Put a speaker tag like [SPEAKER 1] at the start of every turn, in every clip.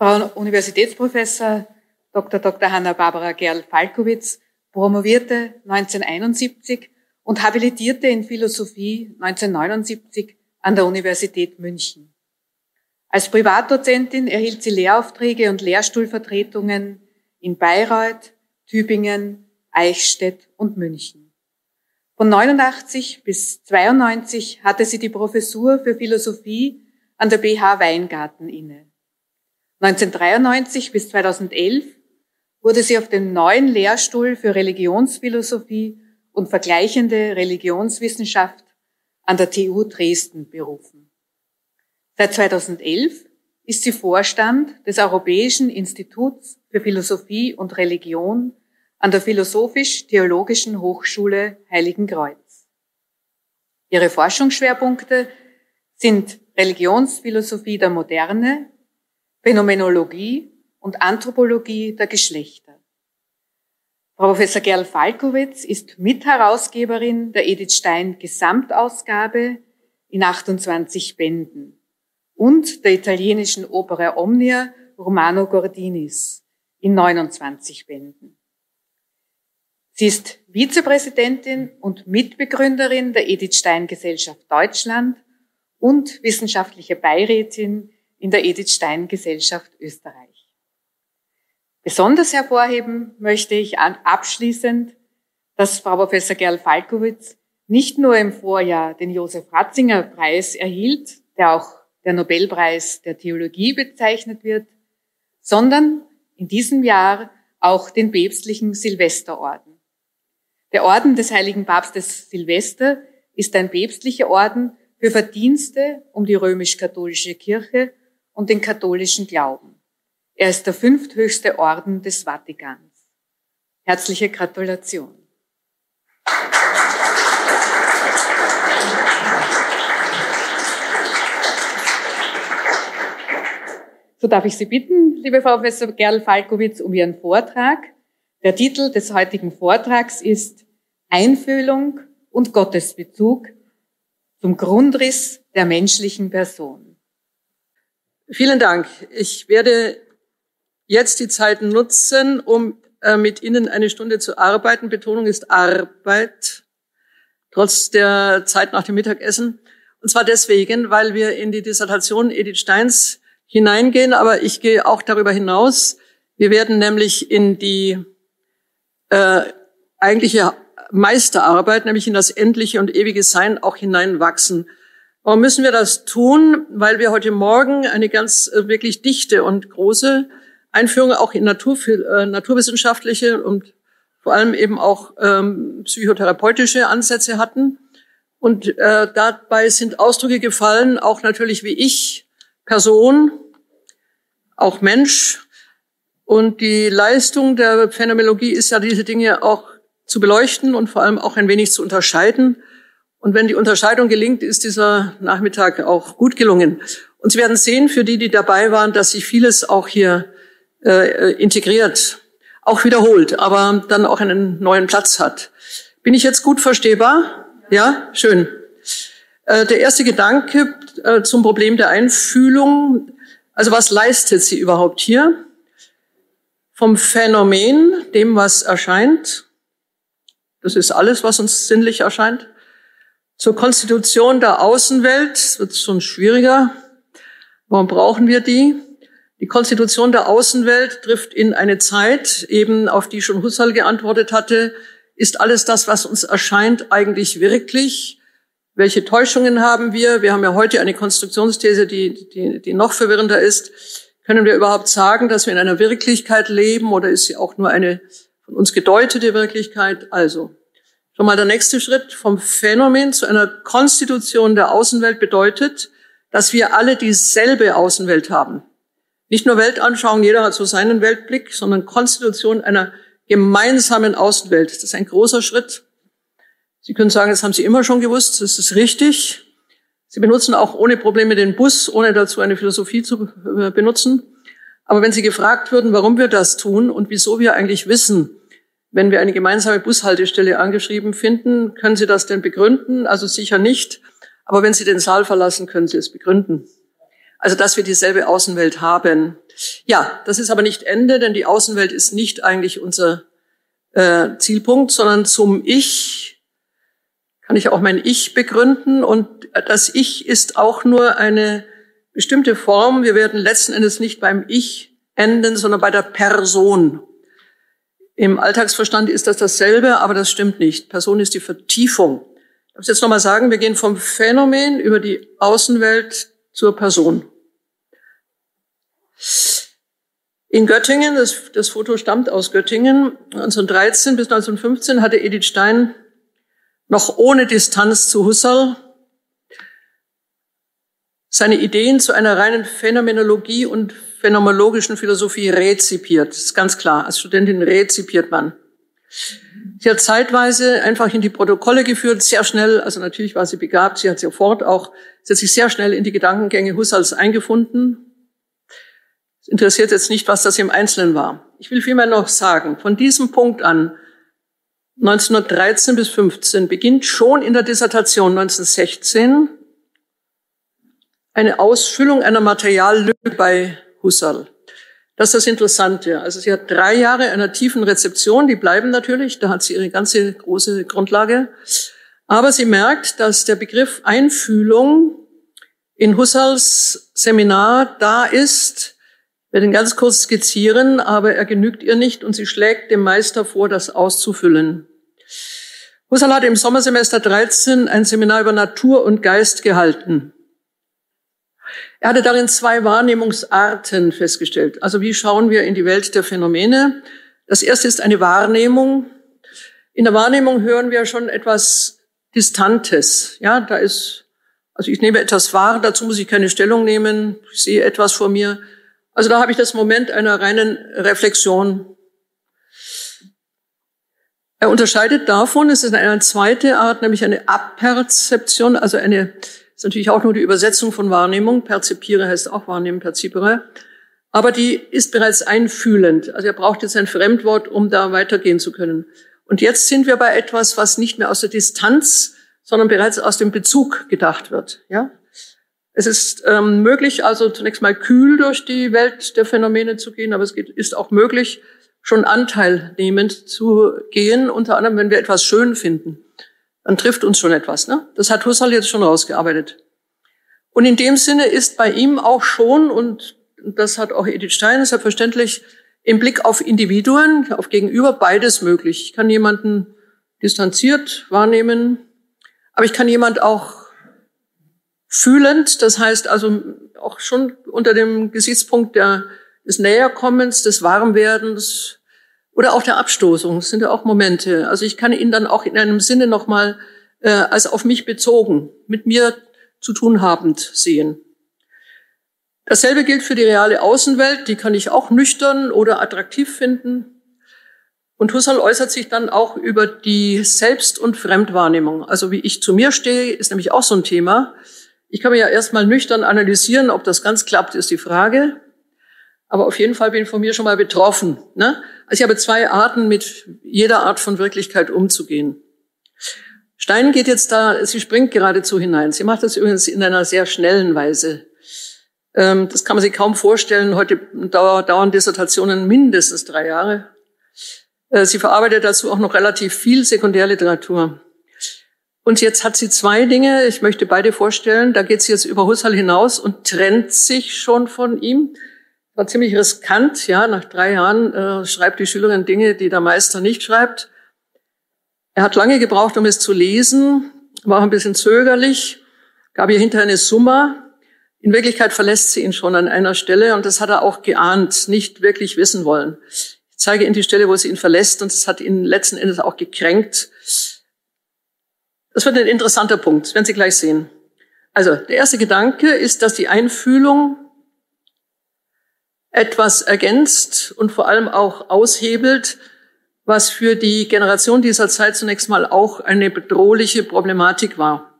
[SPEAKER 1] Frau Universitätsprofessor Dr. Dr. Hanna-Barbara Gerl-Falkowitz promovierte 1971 und habilitierte in Philosophie 1979 an der Universität München. Als Privatdozentin erhielt sie Lehraufträge und Lehrstuhlvertretungen in Bayreuth, Tübingen, Eichstätt und München. Von 89 bis 92 hatte sie die Professur für Philosophie an der BH Weingarten inne. 1993 bis 2011 wurde sie auf den neuen Lehrstuhl für Religionsphilosophie und vergleichende Religionswissenschaft an der TU Dresden berufen. Seit 2011 ist sie Vorstand des Europäischen Instituts für Philosophie und Religion an der Philosophisch-Theologischen Hochschule Heiligenkreuz. Ihre Forschungsschwerpunkte sind Religionsphilosophie der Moderne, Phänomenologie und Anthropologie der Geschlechter. Frau Professor Gerl Falkowitz ist Mitherausgeberin der Edith Stein Gesamtausgabe in 28 Bänden und der italienischen Opera Omnia Romano Gordinis in 29 Bänden. Sie ist Vizepräsidentin und Mitbegründerin der Edith Stein Gesellschaft Deutschland und wissenschaftliche Beirätin in der Edith Stein Gesellschaft Österreich. Besonders hervorheben möchte ich abschließend, dass Frau Professor Gerl Falkowitz nicht nur im Vorjahr den Josef Ratzinger Preis erhielt, der auch der Nobelpreis der Theologie bezeichnet wird, sondern in diesem Jahr auch den päpstlichen Silvesterorden. Der Orden des heiligen Papstes Silvester ist ein päpstlicher Orden für Verdienste um die römisch-katholische Kirche und den katholischen Glauben. Er ist der fünfthöchste Orden des Vatikans. Herzliche Gratulation. So darf ich Sie bitten, liebe Frau Professor Gerl Falkowitz, um Ihren Vortrag. Der Titel des heutigen Vortrags ist Einfühlung und Gottesbezug zum Grundriss der menschlichen Person.
[SPEAKER 2] Vielen Dank. Ich werde jetzt die Zeit nutzen, um äh, mit Ihnen eine Stunde zu arbeiten. Betonung ist Arbeit, trotz der Zeit nach dem Mittagessen. Und zwar deswegen, weil wir in die Dissertation Edith Steins hineingehen, aber ich gehe auch darüber hinaus. Wir werden nämlich in die äh, eigentliche Meisterarbeit, nämlich in das endliche und ewige Sein auch hineinwachsen. Warum müssen wir das tun? Weil wir heute Morgen eine ganz äh, wirklich dichte und große Einführung auch in Natur, äh, naturwissenschaftliche und vor allem eben auch ähm, psychotherapeutische Ansätze hatten. Und äh, dabei sind Ausdrücke gefallen, auch natürlich wie ich, Person, auch Mensch. Und die Leistung der Phänomenologie ist ja, diese Dinge auch zu beleuchten und vor allem auch ein wenig zu unterscheiden. Und wenn die Unterscheidung gelingt, ist dieser Nachmittag auch gut gelungen. Und Sie werden sehen, für die, die dabei waren, dass sich vieles auch hier äh, integriert, auch wiederholt, aber dann auch einen neuen Platz hat. Bin ich jetzt gut verstehbar? Ja, schön. Äh, der erste Gedanke äh, zum Problem der Einfühlung. Also was leistet sie überhaupt hier? Vom Phänomen, dem was erscheint, das ist alles, was uns sinnlich erscheint. Zur Konstitution der Außenwelt wird es schon schwieriger. Warum brauchen wir die? Die Konstitution der Außenwelt trifft in eine Zeit, eben auf die schon Husserl geantwortet hatte, ist alles das, was uns erscheint, eigentlich wirklich? Welche Täuschungen haben wir? Wir haben ja heute eine Konstruktionsthese, die, die, die noch verwirrender ist. Können wir überhaupt sagen, dass wir in einer Wirklichkeit leben oder ist sie auch nur eine von uns gedeutete Wirklichkeit. Also, schon mal der nächste Schritt vom Phänomen zu einer Konstitution der Außenwelt bedeutet, dass wir alle dieselbe Außenwelt haben. Nicht nur Weltanschauung, jeder hat so seinen Weltblick, sondern Konstitution einer gemeinsamen Außenwelt. Das ist ein großer Schritt. Sie können sagen, das haben Sie immer schon gewusst, das ist richtig. Sie benutzen auch ohne Probleme den Bus, ohne dazu eine Philosophie zu benutzen. Aber wenn Sie gefragt würden, warum wir das tun und wieso wir eigentlich wissen, wenn wir eine gemeinsame Bushaltestelle angeschrieben finden, können Sie das denn begründen? Also sicher nicht. Aber wenn Sie den Saal verlassen, können Sie es begründen. Also, dass wir dieselbe Außenwelt haben. Ja, das ist aber nicht Ende, denn die Außenwelt ist nicht eigentlich unser äh, Zielpunkt, sondern zum Ich kann ich auch mein Ich begründen. Und das Ich ist auch nur eine bestimmte Form. Wir werden letzten Endes nicht beim Ich enden, sondern bei der Person. Im Alltagsverstand ist das dasselbe, aber das stimmt nicht. Person ist die Vertiefung. Ich muss jetzt nochmal sagen, wir gehen vom Phänomen über die Außenwelt zur Person. In Göttingen, das, das Foto stammt aus Göttingen, 1913 bis 1915 hatte Edith Stein noch ohne Distanz zu Husserl seine Ideen zu einer reinen Phänomenologie und phänomenologischen Philosophie rezipiert. Das ist ganz klar. Als Studentin rezipiert man. Sie hat zeitweise einfach in die Protokolle geführt, sehr schnell, also natürlich war sie begabt, sie hat sofort auch, sie hat sich sehr schnell in die Gedankengänge Husserls eingefunden. Es interessiert jetzt nicht, was das im Einzelnen war. Ich will vielmehr noch sagen, von diesem Punkt an, 1913 bis 15, beginnt schon in der Dissertation 1916 eine Ausfüllung einer Materiallücke bei Husserl. Das ist das Interessante. Also sie hat drei Jahre einer tiefen Rezeption, die bleiben natürlich, da hat sie ihre ganze große Grundlage. Aber sie merkt, dass der Begriff Einfühlung in Husserls Seminar da ist. Ich werde ihn ganz kurz skizzieren, aber er genügt ihr nicht und sie schlägt dem Meister vor, das auszufüllen. Husserl hat im Sommersemester 13 ein Seminar über Natur und Geist gehalten. Er hatte darin zwei Wahrnehmungsarten festgestellt. Also wie schauen wir in die Welt der Phänomene? Das erste ist eine Wahrnehmung. In der Wahrnehmung hören wir schon etwas Distantes. Ja, da ist, also ich nehme etwas wahr, dazu muss ich keine Stellung nehmen. Ich sehe etwas vor mir. Also da habe ich das Moment einer reinen Reflexion. Er unterscheidet davon, es ist eine zweite Art, nämlich eine Aperzeption, also eine ist natürlich auch nur die Übersetzung von Wahrnehmung. Perzipiere heißt auch wahrnehmen, perzipere. Aber die ist bereits einfühlend. Also er braucht jetzt ein Fremdwort, um da weitergehen zu können. Und jetzt sind wir bei etwas, was nicht mehr aus der Distanz, sondern bereits aus dem Bezug gedacht wird. Ja? Es ist ähm, möglich, also zunächst mal kühl durch die Welt der Phänomene zu gehen, aber es geht, ist auch möglich, schon anteilnehmend zu gehen, unter anderem, wenn wir etwas schön finden dann trifft uns schon etwas. Ne? Das hat Husserl jetzt schon rausgearbeitet. Und in dem Sinne ist bei ihm auch schon, und das hat auch Edith Stein selbstverständlich, im Blick auf Individuen, auf Gegenüber beides möglich. Ich kann jemanden distanziert wahrnehmen, aber ich kann jemand auch fühlend, das heißt also auch schon unter dem Gesichtspunkt der, des Näherkommens, des Warmwerdens, oder auch der Abstoßung, das sind ja auch Momente. Also ich kann ihn dann auch in einem Sinne nochmal äh, als auf mich bezogen, mit mir zu tun habend sehen. Dasselbe gilt für die reale Außenwelt, die kann ich auch nüchtern oder attraktiv finden. Und Husserl äußert sich dann auch über die Selbst- und Fremdwahrnehmung. Also wie ich zu mir stehe, ist nämlich auch so ein Thema. Ich kann mir ja erstmal nüchtern analysieren, ob das ganz klappt, ist die Frage. Aber auf jeden Fall bin ich von mir schon mal betroffen. Ne? Also ich habe zwei Arten, mit jeder Art von Wirklichkeit umzugehen. Stein geht jetzt da, sie springt geradezu hinein. Sie macht das übrigens in einer sehr schnellen Weise. Ähm, das kann man sich kaum vorstellen. Heute dauern Dissertationen mindestens drei Jahre. Äh, sie verarbeitet dazu auch noch relativ viel Sekundärliteratur. Und jetzt hat sie zwei Dinge, ich möchte beide vorstellen. Da geht sie jetzt über Husserl hinaus und trennt sich schon von ihm war ziemlich riskant. Ja, nach drei Jahren äh, schreibt die Schülerin Dinge, die der Meister nicht schreibt. Er hat lange gebraucht, um es zu lesen, war ein bisschen zögerlich, gab ihr hinterher eine Summa. In Wirklichkeit verlässt sie ihn schon an einer Stelle und das hat er auch geahnt, nicht wirklich wissen wollen. Ich zeige Ihnen die Stelle, wo sie ihn verlässt und das hat ihn letzten Endes auch gekränkt. Das wird ein interessanter Punkt, werden Sie gleich sehen. Also, der erste Gedanke ist, dass die Einfühlung etwas ergänzt und vor allem auch aushebelt, was für die Generation dieser Zeit zunächst mal auch eine bedrohliche Problematik war.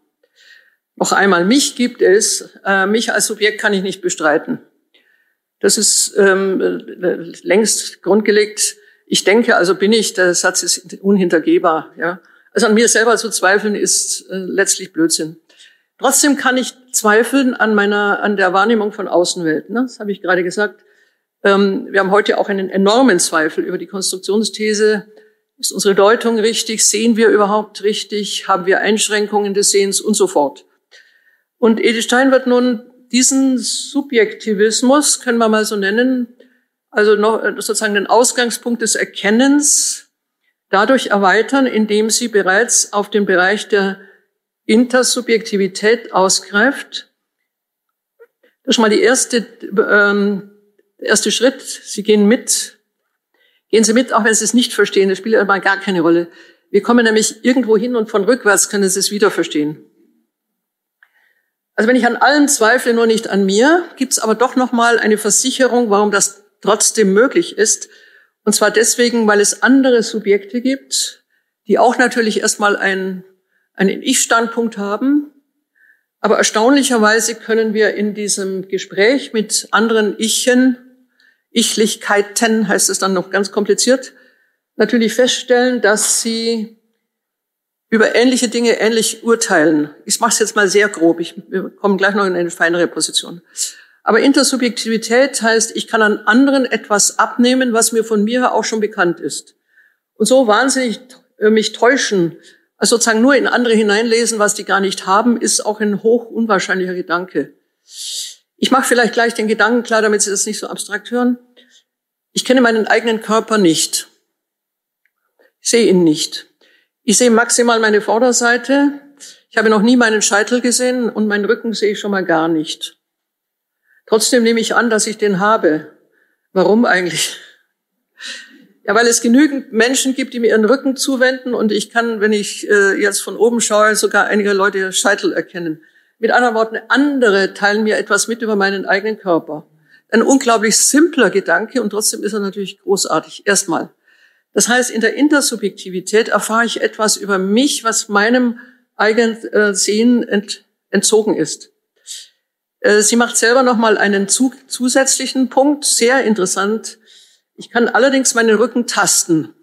[SPEAKER 2] Noch einmal, mich gibt es, äh, mich als Subjekt kann ich nicht bestreiten. Das ist ähm, längst grundgelegt. Ich denke, also bin ich, der Satz ist unhintergehbar. Ja? Also an mir selber zu zweifeln ist äh, letztlich Blödsinn. Trotzdem kann ich zweifeln an meiner, an der Wahrnehmung von Außenwelt. Ne? Das habe ich gerade gesagt. Ähm, wir haben heute auch einen enormen Zweifel über die Konstruktionsthese. Ist unsere Deutung richtig? Sehen wir überhaupt richtig? Haben wir Einschränkungen des Sehens und so fort? Und Edith Stein wird nun diesen Subjektivismus, können wir mal so nennen, also noch sozusagen den Ausgangspunkt des Erkennens dadurch erweitern, indem sie bereits auf den Bereich der Intersubjektivität ausgreift. Das ist mal die erste, ähm, der erste Schritt. Sie gehen mit. Gehen Sie mit, auch wenn Sie es nicht verstehen. Das spielt aber gar keine Rolle. Wir kommen nämlich irgendwo hin und von rückwärts können Sie es wieder verstehen. Also wenn ich an allem zweifle, nur nicht an mir, gibt es aber doch noch mal eine Versicherung, warum das trotzdem möglich ist. Und zwar deswegen, weil es andere Subjekte gibt, die auch natürlich erstmal ein einen Ich-Standpunkt haben. Aber erstaunlicherweise können wir in diesem Gespräch mit anderen Ichen, Ichlichkeiten heißt es dann noch ganz kompliziert, natürlich feststellen, dass sie über ähnliche Dinge ähnlich urteilen. Ich mache es jetzt mal sehr grob. Ich, wir kommen gleich noch in eine feinere Position. Aber Intersubjektivität heißt, ich kann an anderen etwas abnehmen, was mir von mir auch schon bekannt ist. Und so wahnsinnig äh, mich täuschen also sozusagen nur in andere hineinlesen, was die gar nicht haben, ist auch ein hoch unwahrscheinlicher Gedanke. Ich mache vielleicht gleich den Gedanken klar, damit Sie das nicht so abstrakt hören. Ich kenne meinen eigenen Körper nicht. Ich sehe ihn nicht. Ich sehe maximal meine Vorderseite. Ich habe noch nie meinen Scheitel gesehen und meinen Rücken sehe ich schon mal gar nicht. Trotzdem nehme ich an, dass ich den habe. Warum eigentlich? Ja, weil es genügend Menschen gibt, die mir ihren Rücken zuwenden und ich kann, wenn ich äh, jetzt von oben schaue, sogar einige Leute Scheitel erkennen. Mit anderen Worten, andere teilen mir etwas mit über meinen eigenen Körper. Ein unglaublich simpler Gedanke und trotzdem ist er natürlich großartig. Erstmal. Das heißt, in der Intersubjektivität erfahre ich etwas über mich, was meinem eigenen äh, Sehen ent, entzogen ist. Äh, sie macht selber nochmal einen zu, zusätzlichen Punkt, sehr interessant. Ich kann allerdings meinen Rücken tasten.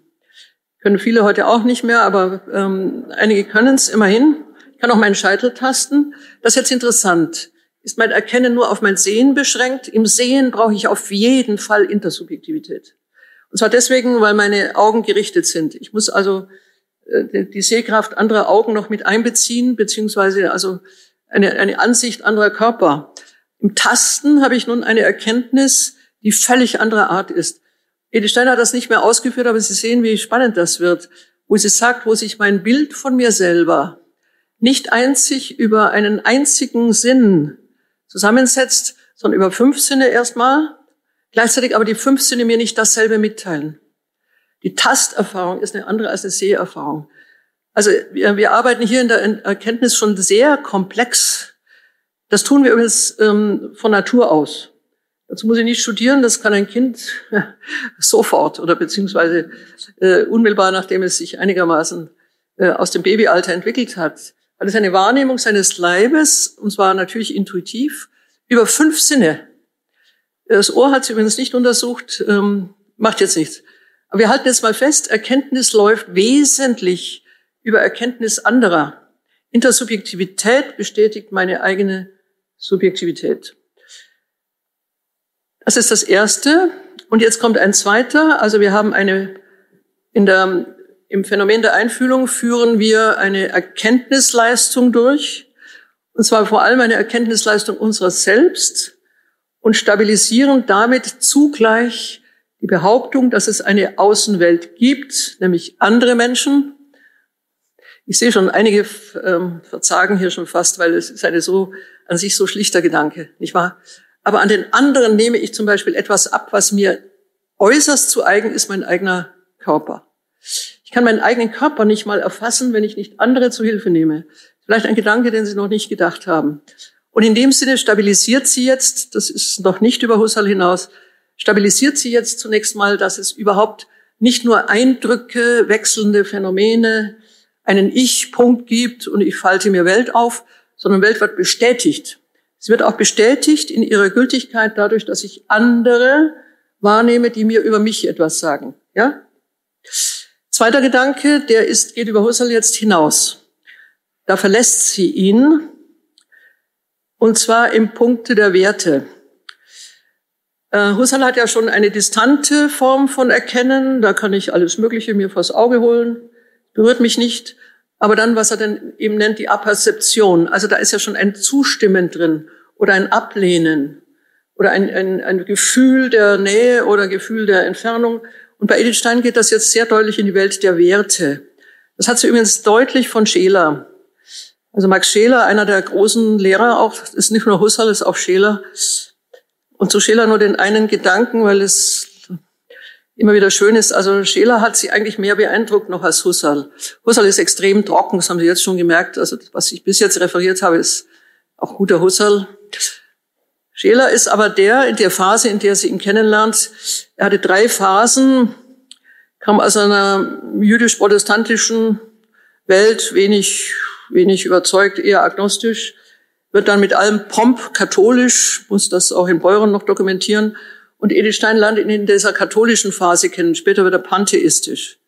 [SPEAKER 2] Können viele heute auch nicht mehr, aber ähm, einige können es immerhin. Ich kann auch meinen Scheitel tasten. Das ist jetzt interessant. Ist mein Erkennen nur auf mein Sehen beschränkt? Im Sehen brauche ich auf jeden Fall Intersubjektivität. Und zwar deswegen, weil meine Augen gerichtet sind. Ich muss also äh, die Sehkraft anderer Augen noch mit einbeziehen, beziehungsweise also eine, eine Ansicht anderer Körper. Im Tasten habe ich nun eine Erkenntnis, die völlig anderer Art ist. Edith Steiner hat das nicht mehr ausgeführt, aber Sie sehen, wie spannend das wird, wo sie sagt, wo sich mein Bild von mir selber nicht einzig über einen einzigen Sinn zusammensetzt, sondern über fünf Sinne erstmal, gleichzeitig aber die fünf Sinne mir nicht dasselbe mitteilen. Die Tasterfahrung ist eine andere als eine Seherfahrung. Also wir, wir arbeiten hier in der Erkenntnis schon sehr komplex. Das tun wir übrigens ähm, von Natur aus. Dazu muss ich nicht studieren, das kann ein Kind sofort oder beziehungsweise äh, unmittelbar, nachdem es sich einigermaßen äh, aus dem Babyalter entwickelt hat. Weil es eine Wahrnehmung seines Leibes, und zwar natürlich intuitiv, über fünf Sinne. Das Ohr hat sie übrigens nicht untersucht, ähm, macht jetzt nichts. Aber wir halten jetzt mal fest, Erkenntnis läuft wesentlich über Erkenntnis anderer. Intersubjektivität bestätigt meine eigene Subjektivität. Das ist das Erste. Und jetzt kommt ein zweiter. Also wir haben eine, in der, im Phänomen der Einfühlung führen wir eine Erkenntnisleistung durch. Und zwar vor allem eine Erkenntnisleistung unserer selbst und stabilisieren damit zugleich die Behauptung, dass es eine Außenwelt gibt, nämlich andere Menschen. Ich sehe schon einige ähm, verzagen hier schon fast, weil es ist eine so an sich so schlichter Gedanke, nicht wahr? aber an den anderen nehme ich zum Beispiel etwas ab, was mir äußerst zu eigen ist, mein eigener Körper. Ich kann meinen eigenen Körper nicht mal erfassen, wenn ich nicht andere zu Hilfe nehme. Vielleicht ein Gedanke, den Sie noch nicht gedacht haben. Und in dem Sinne stabilisiert sie jetzt, das ist noch nicht über Husserl hinaus, stabilisiert sie jetzt zunächst mal, dass es überhaupt nicht nur Eindrücke, wechselnde Phänomene, einen Ich-Punkt gibt und ich falte mir Welt auf, sondern Welt wird bestätigt. Sie wird auch bestätigt in ihrer Gültigkeit dadurch, dass ich andere wahrnehme, die mir über mich etwas sagen. Ja? Zweiter Gedanke, der ist, geht über Husserl jetzt hinaus. Da verlässt sie ihn. und zwar im Punkte der Werte. Äh, Husserl hat ja schon eine distante Form von Erkennen, da kann ich alles Mögliche mir vors Auge holen, berührt mich nicht. Aber dann, was er denn eben nennt, die Aperzeption, also da ist ja schon ein Zustimmen drin oder ein Ablehnen oder ein, ein, ein Gefühl der Nähe oder Gefühl der Entfernung. Und bei Edith Stein geht das jetzt sehr deutlich in die Welt der Werte. Das hat sie übrigens deutlich von Scheler. Also Max Scheler, einer der großen Lehrer auch, ist nicht nur Husserl, ist auch Scheler. Und zu Scheler nur den einen Gedanken, weil es immer wieder schön ist. Also Scheler hat sie eigentlich mehr beeindruckt noch als Husserl. Husserl ist extrem trocken, das haben Sie jetzt schon gemerkt. Also was ich bis jetzt referiert habe, ist auch guter Husserl. Scheler ist aber der in der Phase, in der sie ihn kennenlernt. Er hatte drei Phasen, kam aus einer jüdisch-protestantischen Welt, wenig, wenig überzeugt, eher agnostisch, wird dann mit allem Pomp katholisch, muss das auch in Beuren noch dokumentieren und Edith Stein lernt ihn in dieser katholischen Phase kennen. Später wird er pantheistisch.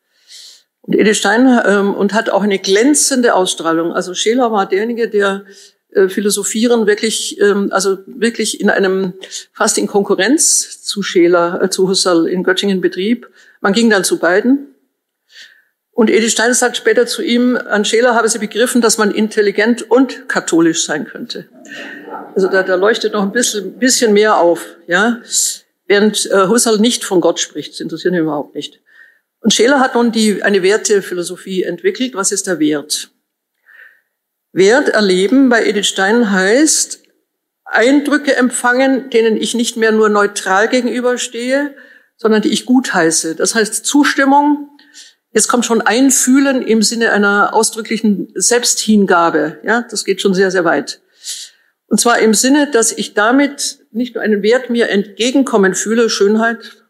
[SPEAKER 2] Und Edith Stein ähm, und hat auch eine glänzende Ausstrahlung. Also Scheler war derjenige, der äh, Philosophieren wirklich, ähm, also wirklich in einem fast in Konkurrenz zu Scheler, äh, zu Husserl in Göttingen betrieb. Man ging dann zu beiden. Und Edith Stein sagt später zu ihm, an Scheler habe sie begriffen, dass man intelligent und katholisch sein könnte. Also da, da leuchtet noch ein bisschen, bisschen mehr auf, ja. Während äh, Husserl nicht von Gott spricht, das interessiert ihn überhaupt nicht. Und Scheler hat nun die, eine Wertephilosophie entwickelt. Was ist der Wert? Wert erleben bei Edith Stein heißt, Eindrücke empfangen, denen ich nicht mehr nur neutral gegenüberstehe, sondern die ich gutheiße. Das heißt Zustimmung. Jetzt kommt schon Einfühlen im Sinne einer ausdrücklichen Selbsthingabe. Ja, das geht schon sehr, sehr weit. Und zwar im Sinne, dass ich damit nicht nur einen Wert mir entgegenkommen fühle, Schönheit,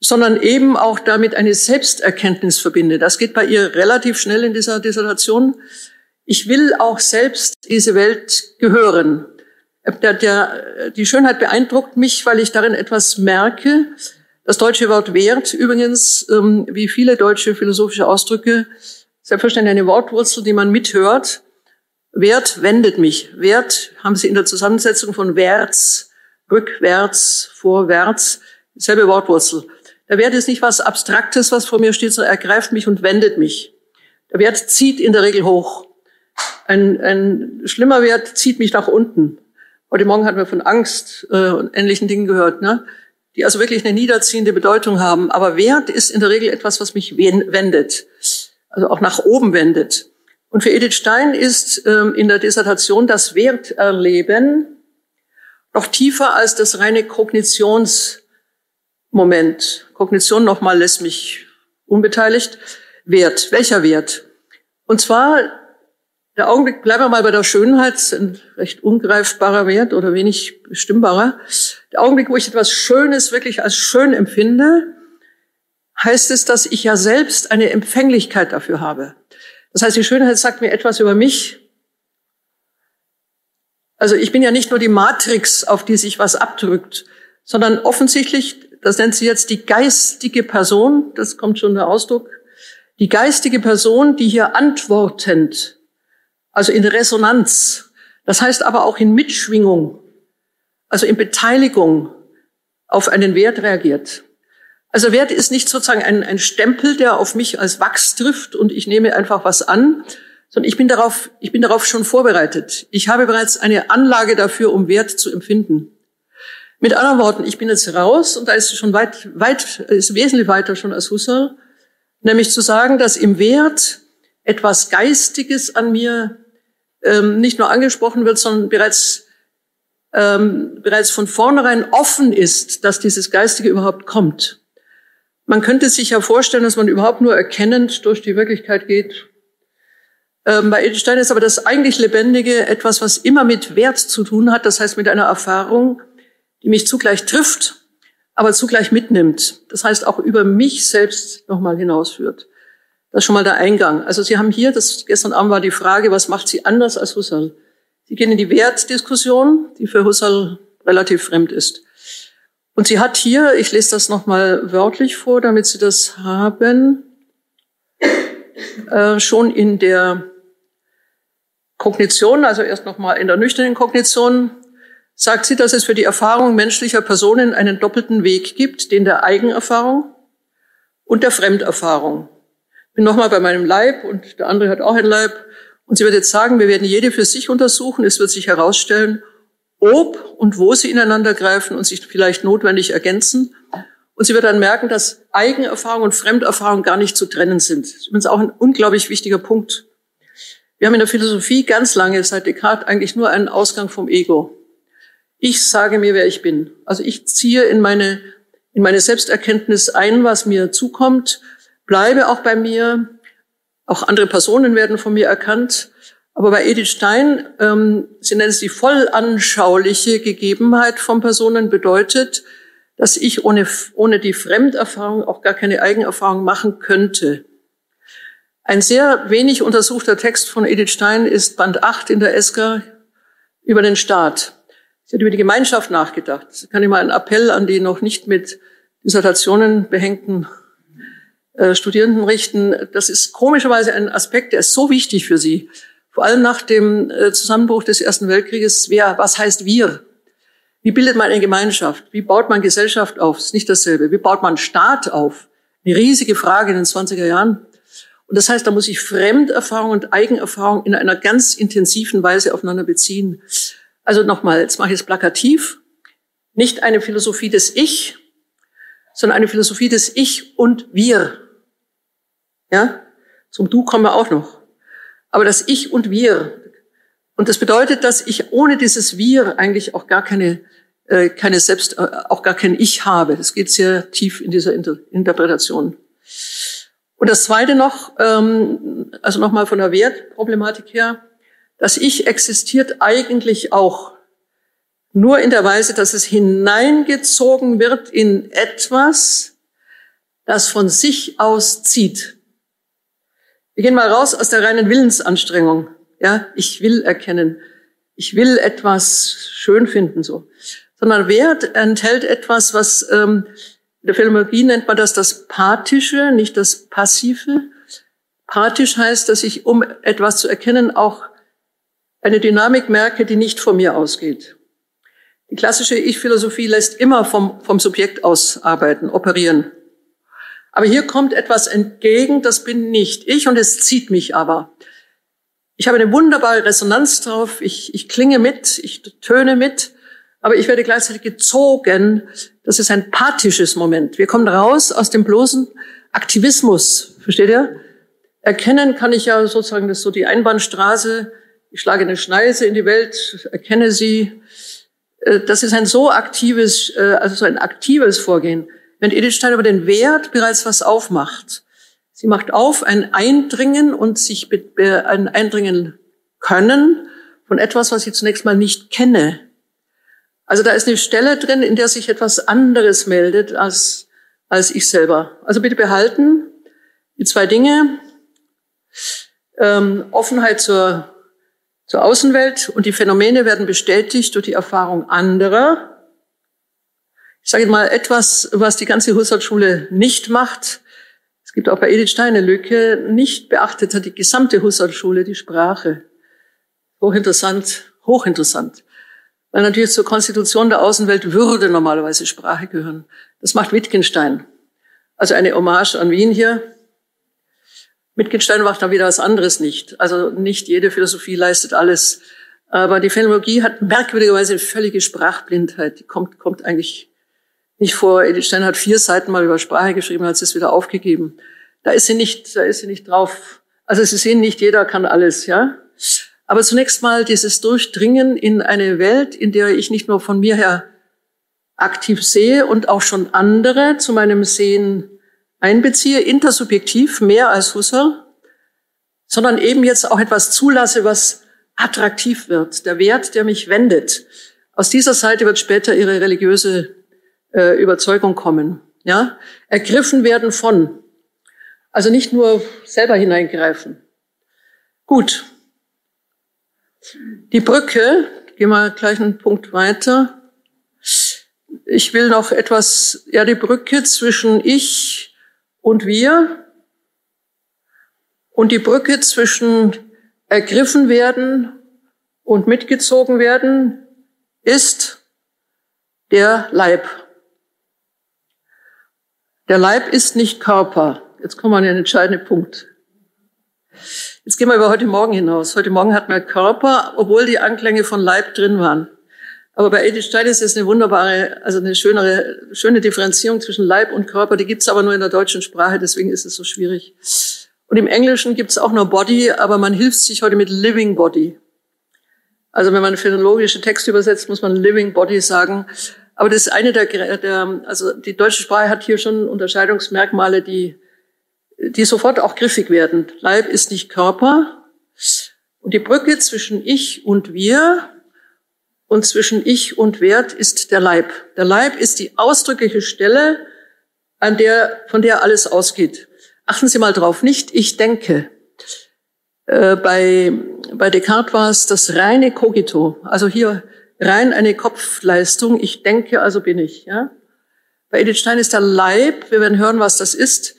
[SPEAKER 2] sondern eben auch damit eine Selbsterkenntnis verbinde. Das geht bei ihr relativ schnell in dieser Dissertation. Ich will auch selbst diese Welt gehören. Der, der, die Schönheit beeindruckt mich, weil ich darin etwas merke. Das deutsche Wort Wert übrigens, ähm, wie viele deutsche philosophische Ausdrücke, selbstverständlich eine Wortwurzel, die man mithört. Wert wendet mich. Wert haben Sie in der Zusammensetzung von wärts, rückwärts, vorwärts, selbe Wortwurzel. Der Wert ist nicht was Abstraktes, was vor mir steht, sondern er greift mich und wendet mich. Der Wert zieht in der Regel hoch. Ein, ein schlimmer Wert zieht mich nach unten. Heute Morgen hatten wir von Angst äh, und ähnlichen Dingen gehört, ne? die also wirklich eine niederziehende Bedeutung haben. Aber Wert ist in der Regel etwas, was mich wendet, also auch nach oben wendet. Und für Edith Stein ist ähm, in der Dissertation das Werterleben noch tiefer als das reine Kognitionsmoment. Kognition nochmal lässt mich unbeteiligt. Wert. Welcher Wert? Und zwar der Augenblick, bleiben wir mal bei der Schönheit, ein recht ungreifbarer Wert oder wenig bestimmbarer. Der Augenblick, wo ich etwas Schönes wirklich als schön empfinde, heißt es, dass ich ja selbst eine Empfänglichkeit dafür habe. Das heißt, die Schönheit sagt mir etwas über mich. Also ich bin ja nicht nur die Matrix, auf die sich was abdrückt, sondern offensichtlich, das nennt sie jetzt die geistige Person, das kommt schon der Ausdruck, die geistige Person, die hier antwortend, also in Resonanz, das heißt aber auch in Mitschwingung, also in Beteiligung auf einen Wert reagiert. Also Wert ist nicht sozusagen ein, ein Stempel, der auf mich als Wachs trifft und ich nehme einfach was an, sondern ich bin darauf, ich bin darauf schon vorbereitet. Ich habe bereits eine Anlage dafür, um Wert zu empfinden. Mit anderen Worten, ich bin jetzt raus und da ist schon weit, weit, ist wesentlich weiter schon als Husserl, nämlich zu sagen, dass im Wert etwas Geistiges an mir ähm, nicht nur angesprochen wird, sondern bereits ähm, bereits von vornherein offen ist, dass dieses Geistige überhaupt kommt. Man könnte sich ja vorstellen, dass man überhaupt nur erkennend durch die Wirklichkeit geht. Ähm, bei Edith Stein ist aber das eigentlich Lebendige etwas, was immer mit Wert zu tun hat, das heißt mit einer Erfahrung, die mich zugleich trifft, aber zugleich mitnimmt. Das heißt auch über mich selbst nochmal hinausführt. Das ist schon mal der Eingang. Also Sie haben hier, das gestern Abend war die Frage, was macht Sie anders als Husserl? Sie gehen in die Wertdiskussion, die für Husserl relativ fremd ist. Und sie hat hier, ich lese das nochmal wörtlich vor, damit Sie das haben, äh, schon in der Kognition, also erst nochmal in der nüchternen Kognition, sagt sie, dass es für die Erfahrung menschlicher Personen einen doppelten Weg gibt, den der Eigenerfahrung und der Fremderfahrung. Bin nochmal bei meinem Leib und der andere hat auch einen Leib. Und sie wird jetzt sagen, wir werden jede für sich untersuchen. Es wird sich herausstellen, ob und wo sie ineinander greifen und sich vielleicht notwendig ergänzen. Und sie wird dann merken, dass Eigenerfahrung und Fremderfahrung gar nicht zu trennen sind. Das ist auch ein unglaublich wichtiger Punkt. Wir haben in der Philosophie ganz lange, seit Descartes, eigentlich nur einen Ausgang vom Ego. Ich sage mir, wer ich bin. Also ich ziehe in meine, in meine Selbsterkenntnis ein, was mir zukommt, bleibe auch bei mir. Auch andere Personen werden von mir erkannt. Aber bei Edith Stein, ähm, sie nennt es die vollanschauliche Gegebenheit von Personen, bedeutet, dass ich ohne, ohne die Fremderfahrung auch gar keine Eigenerfahrung machen könnte. Ein sehr wenig untersuchter Text von Edith Stein ist Band 8 in der ESCA über den Staat. Sie hat über die Gemeinschaft nachgedacht. Das kann ich mal einen Appell an die noch nicht mit Dissertationen behängten äh, Studierenden richten. Das ist komischerweise ein Aspekt, der ist so wichtig für sie vor allem nach dem äh, Zusammenbruch des Ersten Weltkrieges, wer, was heißt wir? Wie bildet man eine Gemeinschaft? Wie baut man Gesellschaft auf? Ist nicht dasselbe. Wie baut man Staat auf? Eine riesige Frage in den 20er Jahren. Und das heißt, da muss ich Fremderfahrung und Eigenerfahrung in einer ganz intensiven Weise aufeinander beziehen. Also nochmal, jetzt mache ich es plakativ. Nicht eine Philosophie des Ich, sondern eine Philosophie des Ich und Wir. Ja? Zum Du kommen wir auch noch aber das Ich und Wir. Und das bedeutet, dass ich ohne dieses Wir eigentlich auch gar keine, äh, keine Selbst, äh, auch gar kein Ich habe. Das geht sehr tief in dieser Inter Interpretation. Und das Zweite noch, ähm, also nochmal von der Wertproblematik her, das Ich existiert eigentlich auch nur in der Weise, dass es hineingezogen wird in etwas, das von sich aus zieht. Wir gehen mal raus aus der reinen Willensanstrengung. Ja, ich will erkennen. Ich will etwas schön finden, so. Sondern Wert enthält etwas, was ähm, in der Philologie nennt man das das Pathische, nicht das Passive. Pathisch heißt, dass ich, um etwas zu erkennen, auch eine Dynamik merke, die nicht von mir ausgeht. Die klassische Ich-Philosophie lässt immer vom, vom Subjekt aus arbeiten, operieren. Aber hier kommt etwas entgegen, das bin nicht ich und es zieht mich aber. Ich habe eine wunderbare Resonanz drauf, ich, ich klinge mit, ich töne mit, aber ich werde gleichzeitig gezogen. Das ist ein pathisches Moment. Wir kommen raus aus dem bloßen Aktivismus, versteht ihr? Erkennen kann ich ja sozusagen, das ist so die Einbahnstraße, ich schlage eine Schneise in die Welt, erkenne sie. Äh, das ist ein so aktives, äh, also so ein aktives Vorgehen. Wenn Edith Stein über den Wert bereits was aufmacht, sie macht auf ein Eindringen und sich ein Eindringen können von etwas, was ich zunächst mal nicht kenne. Also da ist eine Stelle drin, in der sich etwas anderes meldet als, als ich selber. Also bitte behalten die zwei Dinge, ähm, Offenheit zur, zur Außenwelt und die Phänomene werden bestätigt durch die Erfahrung anderer ich sage mal, etwas, was die ganze Husserl-Schule nicht macht. Es gibt auch bei Edith Stein eine Lücke. Nicht beachtet hat die gesamte Husserl-Schule die Sprache. Hochinteressant, hochinteressant. Weil natürlich zur Konstitution der Außenwelt würde normalerweise Sprache gehören. Das macht Wittgenstein. Also eine Hommage an Wien hier. Wittgenstein macht da wieder was anderes nicht. Also nicht jede Philosophie leistet alles. Aber die Phänomenologie hat merkwürdigerweise eine völlige Sprachblindheit. Die kommt, kommt eigentlich nicht vor. Edith Stein hat vier Seiten mal über Sprache geschrieben, hat es wieder aufgegeben. Da ist sie nicht, da ist sie nicht drauf. Also Sie sehen, nicht jeder kann alles, ja. Aber zunächst mal dieses Durchdringen in eine Welt, in der ich nicht nur von mir her aktiv sehe und auch schon andere zu meinem Sehen einbeziehe, intersubjektiv, mehr als Husserl, sondern eben jetzt auch etwas zulasse, was attraktiv wird, der Wert, der mich wendet. Aus dieser Seite wird später ihre religiöse äh, Überzeugung kommen. Ja, ergriffen werden von. Also nicht nur selber hineingreifen. Gut. Die Brücke, gehen wir gleich einen Punkt weiter. Ich will noch etwas, ja, die Brücke zwischen ich und wir und die Brücke zwischen ergriffen werden und mitgezogen werden, ist der Leib. Der Leib ist nicht Körper. Jetzt kommen wir an den entscheidenden Punkt. Jetzt gehen wir über heute Morgen hinaus. Heute Morgen hatten wir Körper, obwohl die Anklänge von Leib drin waren. Aber bei Edith Stein ist es eine wunderbare, also eine schönere, schöne Differenzierung zwischen Leib und Körper. Die gibt es aber nur in der deutschen Sprache, deswegen ist es so schwierig. Und im Englischen gibt es auch nur Body, aber man hilft sich heute mit Living Body. Also wenn man phänologische Texte übersetzt, muss man Living Body sagen. Aber das ist eine der, der, also die deutsche Sprache hat hier schon Unterscheidungsmerkmale, die, die sofort auch griffig werden. Leib ist nicht Körper. Und die Brücke zwischen ich und wir und zwischen Ich und Wert ist der Leib. Der Leib ist die ausdrückliche Stelle, an der, von der alles ausgeht. Achten Sie mal drauf, nicht ich denke. Äh, bei, bei Descartes war es das reine Cogito, also hier rein eine Kopfleistung. Ich denke, also bin ich. Ja? Bei Edith Stein ist der Leib, wir werden hören, was das ist,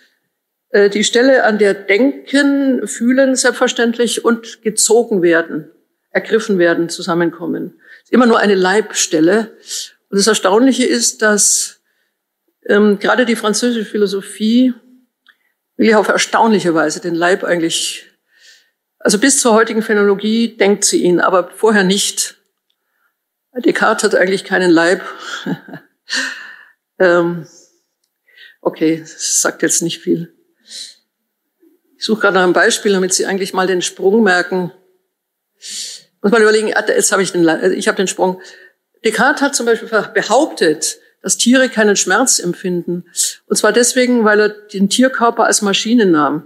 [SPEAKER 2] äh, die Stelle, an der Denken, Fühlen selbstverständlich und gezogen werden, ergriffen werden, zusammenkommen ist immer nur eine Leibstelle. Und das Erstaunliche ist, dass ähm, gerade die französische Philosophie wirklich auf erstaunliche Weise den Leib eigentlich, also bis zur heutigen Phänologie denkt sie ihn, aber vorher nicht. Descartes hat eigentlich keinen Leib. ähm, okay, das sagt jetzt nicht viel. Ich suche gerade nach einem Beispiel, damit Sie eigentlich mal den Sprung merken. Muss man überlegen, ah, jetzt habe ich den, äh, ich habe den Sprung. Descartes hat zum Beispiel behauptet, dass Tiere keinen Schmerz empfinden. Und zwar deswegen, weil er den Tierkörper als Maschine nahm.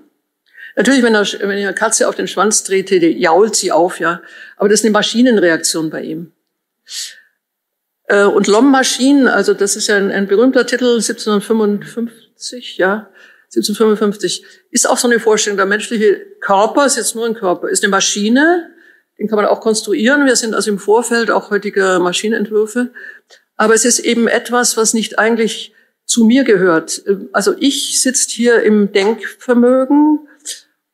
[SPEAKER 2] Natürlich, wenn er, wenn eine Katze auf den Schwanz drehte, jault sie auf, ja. Aber das ist eine Maschinenreaktion bei ihm. Äh, und Lom Maschinen, also das ist ja ein, ein berühmter Titel, 1755, ja, 1755, ist auch so eine Vorstellung. Der menschliche Körper ist jetzt nur ein Körper, ist eine Maschine, den kann man auch konstruieren. Wir sind also im Vorfeld auch heutiger Maschinenentwürfe. Aber es ist eben etwas, was nicht eigentlich zu mir gehört. Also ich sitze hier im Denkvermögen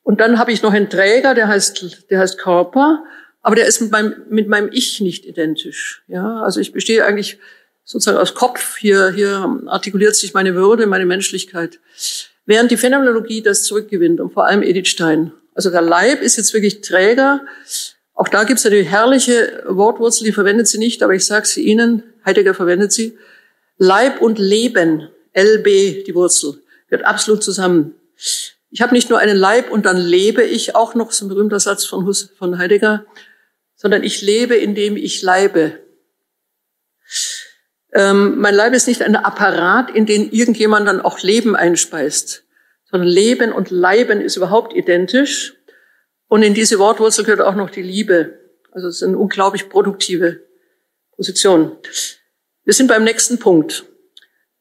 [SPEAKER 2] und dann habe ich noch einen Träger, der heißt, der heißt Körper, aber der ist mit meinem, mit meinem Ich nicht identisch. Ja, also ich bestehe eigentlich sozusagen aus Kopf. Hier, hier artikuliert sich meine Würde, meine Menschlichkeit. Während die Phänomenologie das zurückgewinnt und vor allem Edith Stein. Also der Leib ist jetzt wirklich Träger auch da gibt es eine herrliche Wortwurzel, die verwendet sie nicht, aber ich sage sie Ihnen, Heidegger verwendet sie. Leib und Leben, LB, die Wurzel, gehört absolut zusammen. Ich habe nicht nur einen Leib und dann lebe ich, auch noch so ein berühmter Satz von, Hus, von Heidegger, sondern ich lebe, indem ich leibe. Ähm, mein Leib ist nicht ein Apparat, in den irgendjemand dann auch Leben einspeist, sondern Leben und Leiben ist überhaupt identisch. Und in diese Wortwurzel gehört auch noch die Liebe. Also es ist eine unglaublich produktive Position. Wir sind beim nächsten Punkt.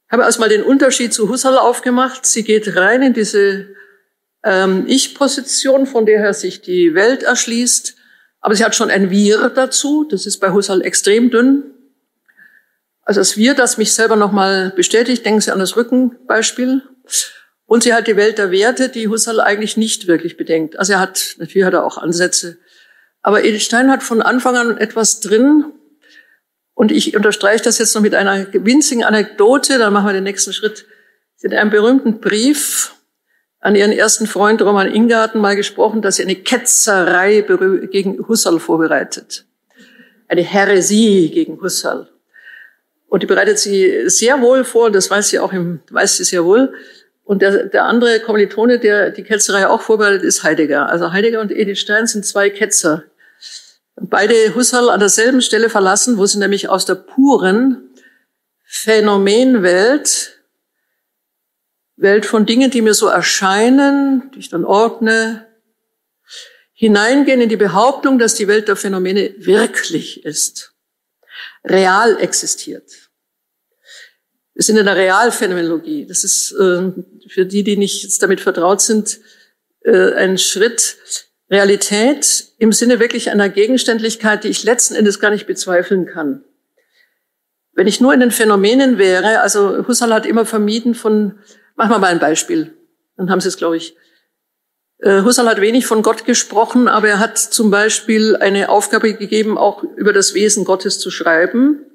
[SPEAKER 2] Ich habe erstmal den Unterschied zu Husserl aufgemacht. Sie geht rein in diese ähm, Ich-Position, von der her sich die Welt erschließt. Aber sie hat schon ein Wir dazu. Das ist bei Husserl extrem dünn. Also das Wir, das mich selber nochmal bestätigt, denken Sie an das Rückenbeispiel. Und sie hat die Welt der Werte, die Husserl eigentlich nicht wirklich bedenkt. Also er hat, natürlich hat er auch Ansätze. Aber Edith Stein hat von Anfang an etwas drin. Und ich unterstreiche das jetzt noch mit einer winzigen Anekdote. Dann machen wir den nächsten Schritt. Sie hat in einem berühmten Brief an ihren ersten Freund Roman Ingarten mal gesprochen, dass sie eine Ketzerei gegen Husserl vorbereitet. Eine Häresie gegen Husserl. Und die bereitet sie sehr wohl vor, das weiß sie auch im, weiß sie sehr wohl. Und der, der andere Kommilitone, der die Ketzerei auch vorbereitet, ist Heidegger. Also Heidegger und Edith Stein sind zwei Ketzer. Beide Husserl an derselben Stelle verlassen, wo sie nämlich aus der puren Phänomenwelt, Welt von Dingen, die mir so erscheinen, die ich dann ordne, hineingehen in die Behauptung, dass die Welt der Phänomene wirklich ist, real existiert. Wir sind in der Realphänomenologie. Das ist äh, für die, die nicht jetzt damit vertraut sind, äh, ein Schritt. Realität im Sinne wirklich einer Gegenständlichkeit, die ich letzten Endes gar nicht bezweifeln kann. Wenn ich nur in den Phänomenen wäre, also Husserl hat immer vermieden von, machen wir mal ein Beispiel, dann haben Sie es, glaube ich. Äh, Husserl hat wenig von Gott gesprochen, aber er hat zum Beispiel eine Aufgabe gegeben, auch über das Wesen Gottes zu schreiben.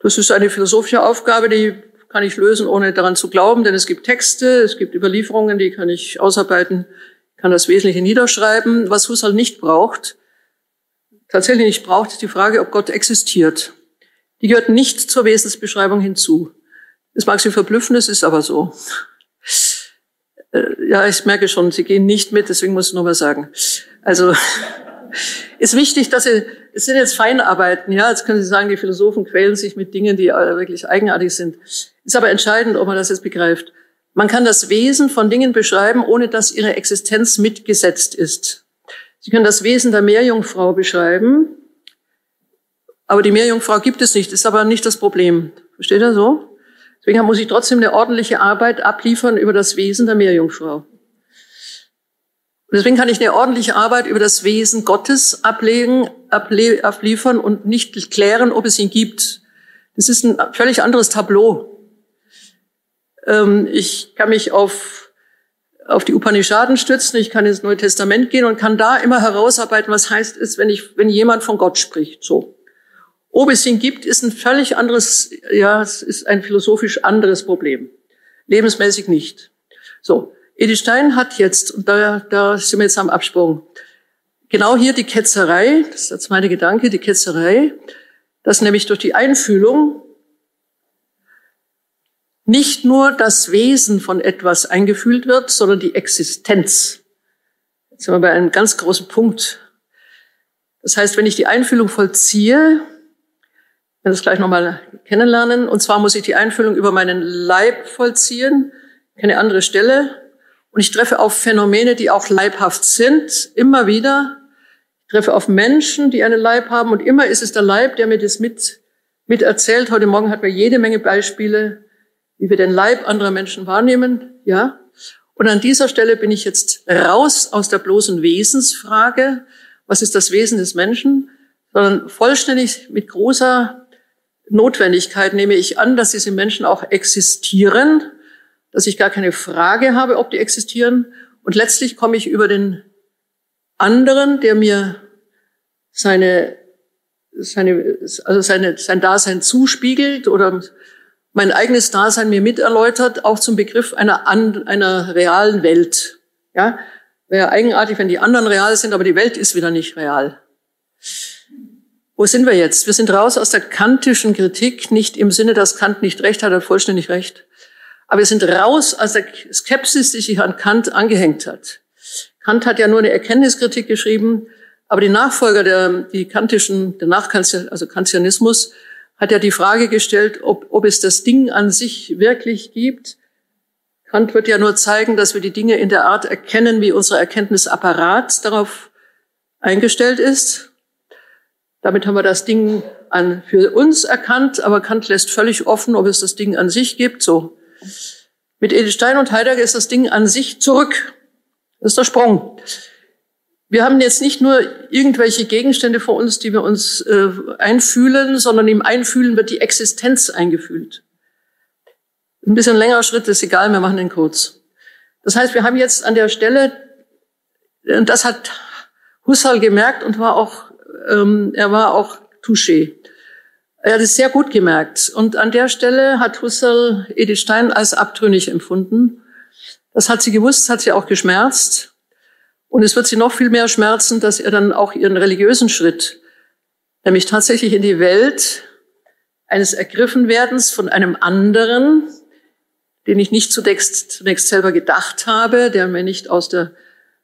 [SPEAKER 2] Das ist eine philosophische Aufgabe, die kann ich lösen, ohne daran zu glauben, denn es gibt Texte, es gibt Überlieferungen, die kann ich ausarbeiten, kann das Wesentliche niederschreiben. Was Husserl nicht braucht, tatsächlich nicht braucht, ist die Frage, ob Gott existiert. Die gehört nicht zur Wesensbeschreibung hinzu. Das mag Sie verblüffen, es ist aber so. Äh, ja, ich merke schon, Sie gehen nicht mit, deswegen muss ich noch mal sagen. Also ist wichtig, dass Sie, es sind jetzt Feinarbeiten, ja, jetzt können Sie sagen, die Philosophen quälen sich mit Dingen, die wirklich eigenartig sind. Ist aber entscheidend, ob man das jetzt begreift. Man kann das Wesen von Dingen beschreiben, ohne dass ihre Existenz mitgesetzt ist. Sie können das Wesen der Meerjungfrau beschreiben, aber die Meerjungfrau gibt es nicht, ist aber nicht das Problem. Versteht ihr so? Deswegen muss ich trotzdem eine ordentliche Arbeit abliefern über das Wesen der Meerjungfrau. Und deswegen kann ich eine ordentliche Arbeit über das Wesen Gottes ablegen, abliefern und nicht klären, ob es ihn gibt. Das ist ein völlig anderes Tableau. Ähm, ich kann mich auf, auf die Upanishaden stützen, ich kann ins Neue Testament gehen und kann da immer herausarbeiten, was heißt es, wenn ich, wenn jemand von Gott spricht, so. Ob es ihn gibt, ist ein völlig anderes, ja, es ist ein philosophisch anderes Problem. Lebensmäßig nicht. So. Edith Stein hat jetzt, und da, da sind wir jetzt am Absprung, genau hier die Ketzerei, das ist jetzt meine Gedanke, die Ketzerei, dass nämlich durch die Einfühlung nicht nur das Wesen von etwas eingefühlt wird, sondern die Existenz. Jetzt sind wir bei einem ganz großen Punkt. Das heißt, wenn ich die Einfühlung vollziehe, werden das gleich nochmal kennenlernen. Und zwar muss ich die Einfühlung über meinen Leib vollziehen, keine andere Stelle. Und ich treffe auf Phänomene, die auch leibhaft sind, immer wieder. Ich treffe auf Menschen, die einen Leib haben. Und immer ist es der Leib, der mir das mit, mit erzählt. Heute Morgen hatten wir jede Menge Beispiele, wie wir den Leib anderer Menschen wahrnehmen. Ja. Und an dieser Stelle bin ich jetzt raus aus der bloßen Wesensfrage. Was ist das Wesen des Menschen? Sondern vollständig mit großer Notwendigkeit nehme ich an, dass diese Menschen auch existieren, dass ich gar keine Frage habe, ob die existieren. Und letztlich komme ich über den anderen, der mir seine, seine, also seine, sein Dasein zuspiegelt oder mein eigenes Dasein mir miterläutert, auch zum Begriff einer, einer realen Welt. Ja, wäre eigenartig, wenn die anderen real sind, aber die Welt ist wieder nicht real. Wo sind wir jetzt? Wir sind raus aus der kantischen Kritik, nicht im Sinne, dass Kant nicht recht hat, er hat vollständig recht. Aber wir sind raus aus der Skepsis, die sich an Kant angehängt hat. Kant hat ja nur eine Erkenntniskritik geschrieben, aber die Nachfolger der, die kantischen, der Nachkantianismus, also Kantianismus, hat ja die Frage gestellt, ob, ob es das Ding an sich wirklich gibt. Kant wird ja nur zeigen, dass wir die Dinge in der Art erkennen, wie unser Erkenntnisapparat darauf eingestellt ist. Damit haben wir das Ding an, für uns erkannt, aber Kant lässt völlig offen, ob es das Ding an sich gibt. So. Mit Edith Stein und Heidegger ist das Ding an sich zurück. Das ist der Sprung. Wir haben jetzt nicht nur irgendwelche Gegenstände vor uns, die wir uns äh, einfühlen, sondern im Einfühlen wird die Existenz eingefühlt. Ein bisschen längerer Schritt ist egal, wir machen den kurz. Das heißt, wir haben jetzt an der Stelle, und das hat Husserl gemerkt und war auch ähm, er war auch touché. Er hat es sehr gut gemerkt. Und an der Stelle hat Husserl Edith Stein als abtrünnig empfunden. Das hat sie gewusst, hat sie auch geschmerzt. Und es wird sie noch viel mehr schmerzen, dass er dann auch ihren religiösen Schritt, nämlich tatsächlich in die Welt eines Ergriffenwerdens von einem anderen, den ich nicht zunächst, zunächst selber gedacht habe, der mir nicht aus, der,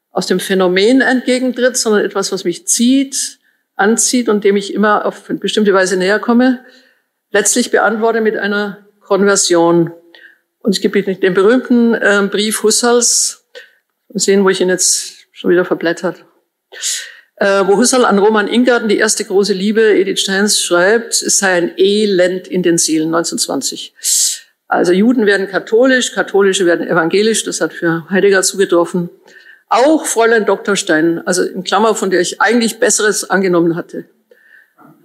[SPEAKER 2] aus dem Phänomen entgegentritt, sondern etwas, was mich zieht, anzieht und dem ich immer auf bestimmte Weise näher komme, letztlich beantworte mit einer Konversion. Und es gibt den berühmten äh, Brief Husserls, sehen, wo ich ihn jetzt schon wieder verblättert, äh, wo Husserl an Roman Ingarten, die erste große Liebe Edith Steins, schreibt, es sei ein Elend in den Seelen, 1920. Also Juden werden katholisch, Katholische werden evangelisch, das hat für Heidegger zugetroffen. Auch Fräulein Dr. Stein, also in Klammer, von der ich eigentlich Besseres angenommen hatte.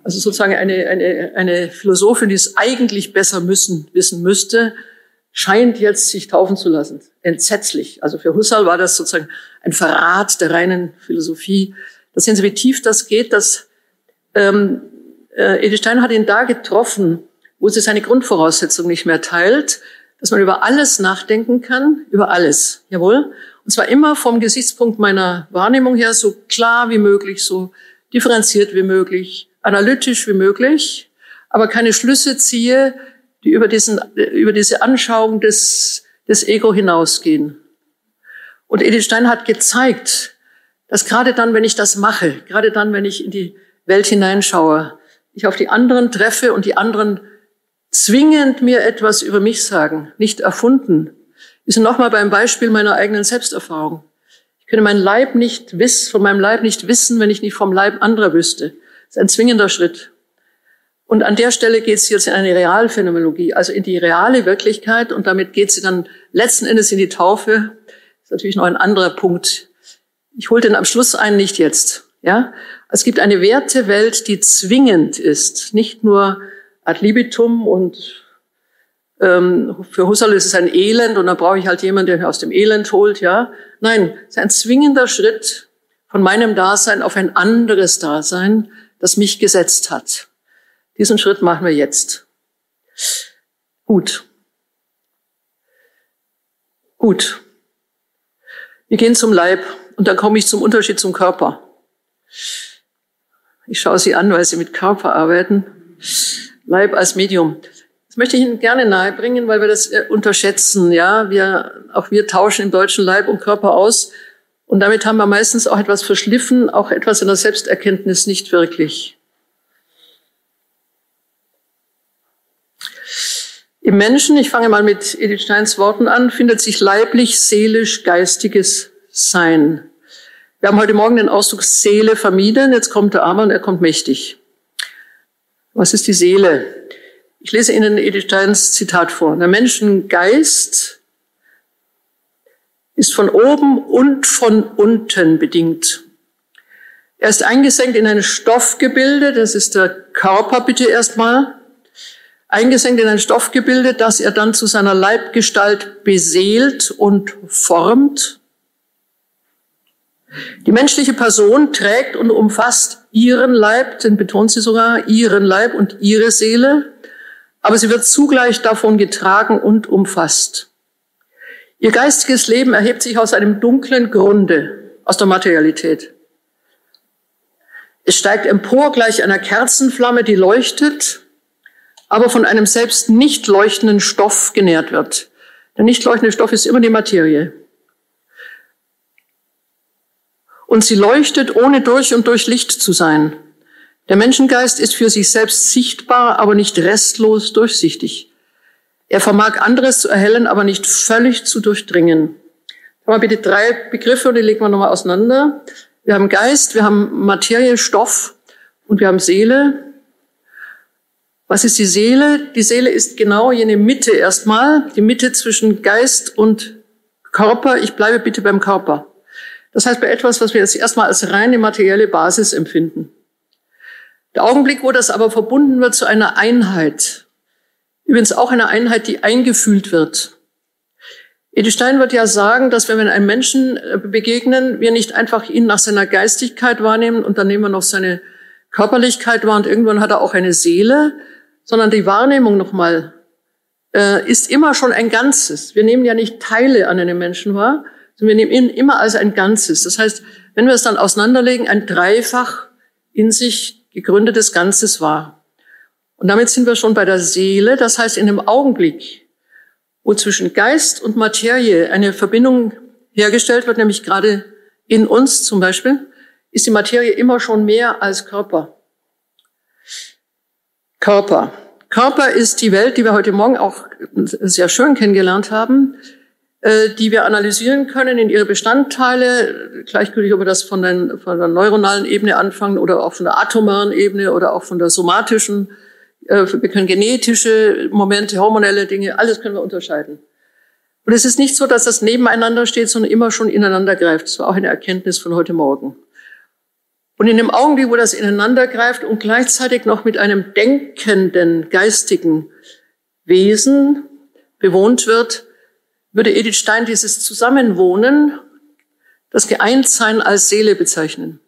[SPEAKER 2] Also sozusagen eine, eine, eine Philosophin, die es eigentlich besser müssen, wissen müsste, scheint jetzt sich taufen zu lassen. Entsetzlich. Also für Husserl war das sozusagen ein Verrat der reinen Philosophie. Da sehen Sie, wie tief das geht, dass ähm, äh, Edith Stein hat ihn da getroffen, wo sie seine Grundvoraussetzung nicht mehr teilt, dass man über alles nachdenken kann, über alles, jawohl. Und zwar immer vom Gesichtspunkt meiner Wahrnehmung her so klar wie möglich, so differenziert wie möglich, analytisch wie möglich, aber keine Schlüsse ziehe, die über, diesen, über diese Anschauung des, des Ego hinausgehen. Und Edith Stein hat gezeigt, dass gerade dann, wenn ich das mache, gerade dann, wenn ich in die Welt hineinschaue, ich auf die anderen treffe und die anderen zwingend mir etwas über mich sagen, nicht erfunden. Sind nochmal beim Beispiel meiner eigenen Selbsterfahrung. Ich könnte meinen Leib nicht wiss, von meinem Leib nicht wissen, wenn ich nicht vom Leib anderer wüsste. Das ist ein zwingender Schritt. Und an der Stelle geht sie jetzt in eine Realphänomenologie, also in die reale Wirklichkeit und damit geht sie dann letzten Endes in die Taufe. Das ist natürlich noch ein anderer Punkt. Ich hole den am Schluss ein, nicht jetzt. Ja, es gibt eine Wertewelt, die zwingend ist, nicht nur ad libitum und ähm, für Husserl ist es ein Elend und dann brauche ich halt jemanden, der mich aus dem Elend holt. Ja, nein, es ist ein zwingender Schritt von meinem Dasein auf ein anderes Dasein, das mich gesetzt hat. Diesen Schritt machen wir jetzt. Gut. Gut. Wir gehen zum Leib und dann komme ich zum Unterschied zum Körper. Ich schaue Sie an, weil Sie mit Körper arbeiten. Leib als Medium. Das möchte ich Ihnen gerne nahebringen, weil wir das äh, unterschätzen. Ja, wir, auch wir tauschen im deutschen Leib und Körper aus. Und damit haben wir meistens auch etwas verschliffen, auch etwas in der Selbsterkenntnis nicht wirklich. Im Menschen, ich fange mal mit Edith Steins Worten an, findet sich leiblich, seelisch, geistiges Sein. Wir haben heute Morgen den Ausdruck Seele vermieden, jetzt kommt der Arme und er kommt mächtig. Was ist die Seele? Ich lese Ihnen Edith Steins Zitat vor. Der Menschengeist ist von oben und von unten bedingt. Er ist eingesenkt in ein Stoffgebilde, das ist der Körper bitte erstmal eingesenkt in ein Stoffgebilde, das er dann zu seiner Leibgestalt beseelt und formt. Die menschliche Person trägt und umfasst ihren Leib, den betont sie sogar, ihren Leib und ihre Seele, aber sie wird zugleich davon getragen und umfasst. Ihr geistiges Leben erhebt sich aus einem dunklen Grunde, aus der Materialität. Es steigt empor gleich einer Kerzenflamme, die leuchtet aber von einem selbst nicht leuchtenden Stoff genährt wird. Der nicht leuchtende Stoff ist immer die Materie. Und sie leuchtet, ohne durch und durch Licht zu sein. Der Menschengeist ist für sich selbst sichtbar, aber nicht restlos durchsichtig. Er vermag anderes zu erhellen, aber nicht völlig zu durchdringen. Haben wir bitte drei Begriffe und die legen wir nochmal auseinander. Wir haben Geist, wir haben Materie, Stoff und wir haben Seele. Was ist die Seele? Die Seele ist genau jene Mitte erstmal, die Mitte zwischen Geist und Körper. Ich bleibe bitte beim Körper. Das heißt, bei etwas, was wir jetzt erstmal als reine materielle Basis empfinden. Der Augenblick, wo das aber verbunden wird zu einer Einheit, übrigens auch einer Einheit, die eingefühlt wird. Edith Stein wird ja sagen, dass wenn wir einem Menschen äh, begegnen, wir nicht einfach ihn nach seiner Geistigkeit wahrnehmen und dann nehmen wir noch seine Körperlichkeit wahr und irgendwann hat er auch eine Seele, sondern die Wahrnehmung nochmal äh, ist immer schon ein Ganzes. Wir nehmen ja nicht Teile an einem Menschen wahr, wir nehmen ihn immer als ein Ganzes. Das heißt, wenn wir es dann auseinanderlegen, ein dreifach in sich gegründetes Ganzes wahr. Und damit sind wir schon bei der Seele. Das heißt, in dem Augenblick, wo zwischen Geist und Materie eine Verbindung hergestellt wird, nämlich gerade in uns zum Beispiel, ist die Materie immer schon mehr als Körper. Körper. Körper ist die Welt, die wir heute Morgen auch sehr schön kennengelernt haben, die wir analysieren können in ihre Bestandteile, gleichgültig, ob wir das von, den, von der neuronalen Ebene anfangen oder auch von der atomaren Ebene oder auch von der somatischen. Äh, wir können genetische Momente, hormonelle Dinge, alles können wir unterscheiden. Und es ist nicht so, dass das nebeneinander steht, sondern immer schon ineinander greift. Das war auch eine Erkenntnis von heute Morgen. Und in dem Augenblick, wo das ineinander greift und gleichzeitig noch mit einem denkenden, geistigen Wesen bewohnt wird, würde Edith Stein dieses Zusammenwohnen, das Geeintsein als Seele bezeichnen.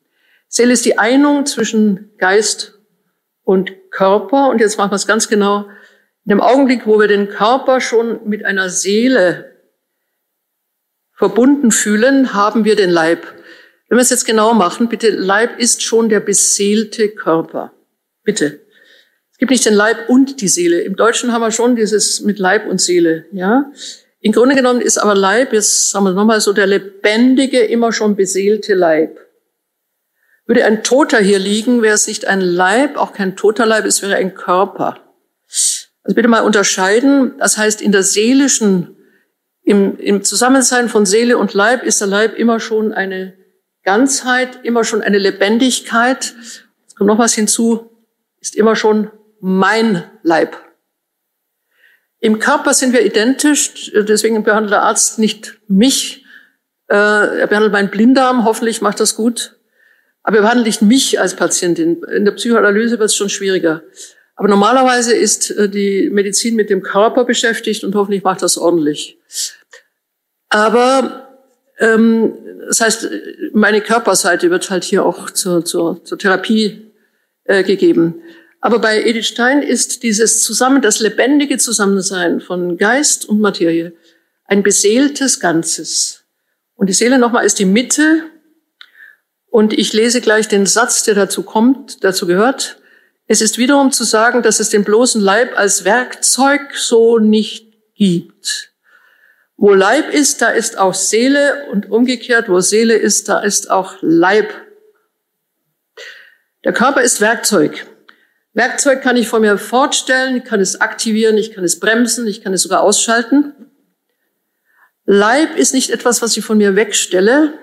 [SPEAKER 2] Seele ist die Einung zwischen Geist und Körper. Und jetzt machen wir es ganz genau. In dem Augenblick, wo wir den Körper schon mit einer Seele verbunden fühlen, haben wir den Leib. Wenn wir es jetzt genau machen, bitte, Leib ist schon der beseelte Körper. Bitte. Es gibt nicht den Leib und die Seele. Im Deutschen haben wir schon dieses mit Leib und Seele, ja. Im Grunde genommen ist aber Leib, jetzt sagen wir nochmal so, der lebendige, immer schon beseelte Leib. Würde ein Toter hier liegen, wäre es nicht ein Leib, auch kein toter Leib, es wäre ein Körper. Also bitte mal unterscheiden. Das heißt, in der seelischen, im, im Zusammensein von Seele und Leib ist der Leib immer schon eine Ganzheit, immer schon eine Lebendigkeit. Es kommt noch was hinzu, ist immer schon mein Leib. Im Körper sind wir identisch, deswegen behandelt der Arzt nicht mich. Äh, er behandelt meinen Blinddarm, hoffentlich macht das gut. Aber er behandelt nicht mich als Patientin. In der Psychoanalyse wird es schon schwieriger. Aber normalerweise ist äh, die Medizin mit dem Körper beschäftigt und hoffentlich macht das ordentlich. Aber ähm, das heißt, meine Körperseite wird halt hier auch zur, zur, zur Therapie äh, gegeben. Aber bei Edith Stein ist dieses Zusammen, das lebendige Zusammensein von Geist und Materie ein beseeltes Ganzes. Und die Seele nochmal ist die Mitte. Und ich lese gleich den Satz, der dazu kommt, dazu gehört. Es ist wiederum zu sagen, dass es den bloßen Leib als Werkzeug so nicht gibt. Wo Leib ist, da ist auch Seele und umgekehrt, wo Seele ist, da ist auch Leib. Der Körper ist Werkzeug. Werkzeug kann ich vor mir fortstellen, ich kann es aktivieren, ich kann es bremsen, ich kann es sogar ausschalten. Leib ist nicht etwas, was ich von mir wegstelle.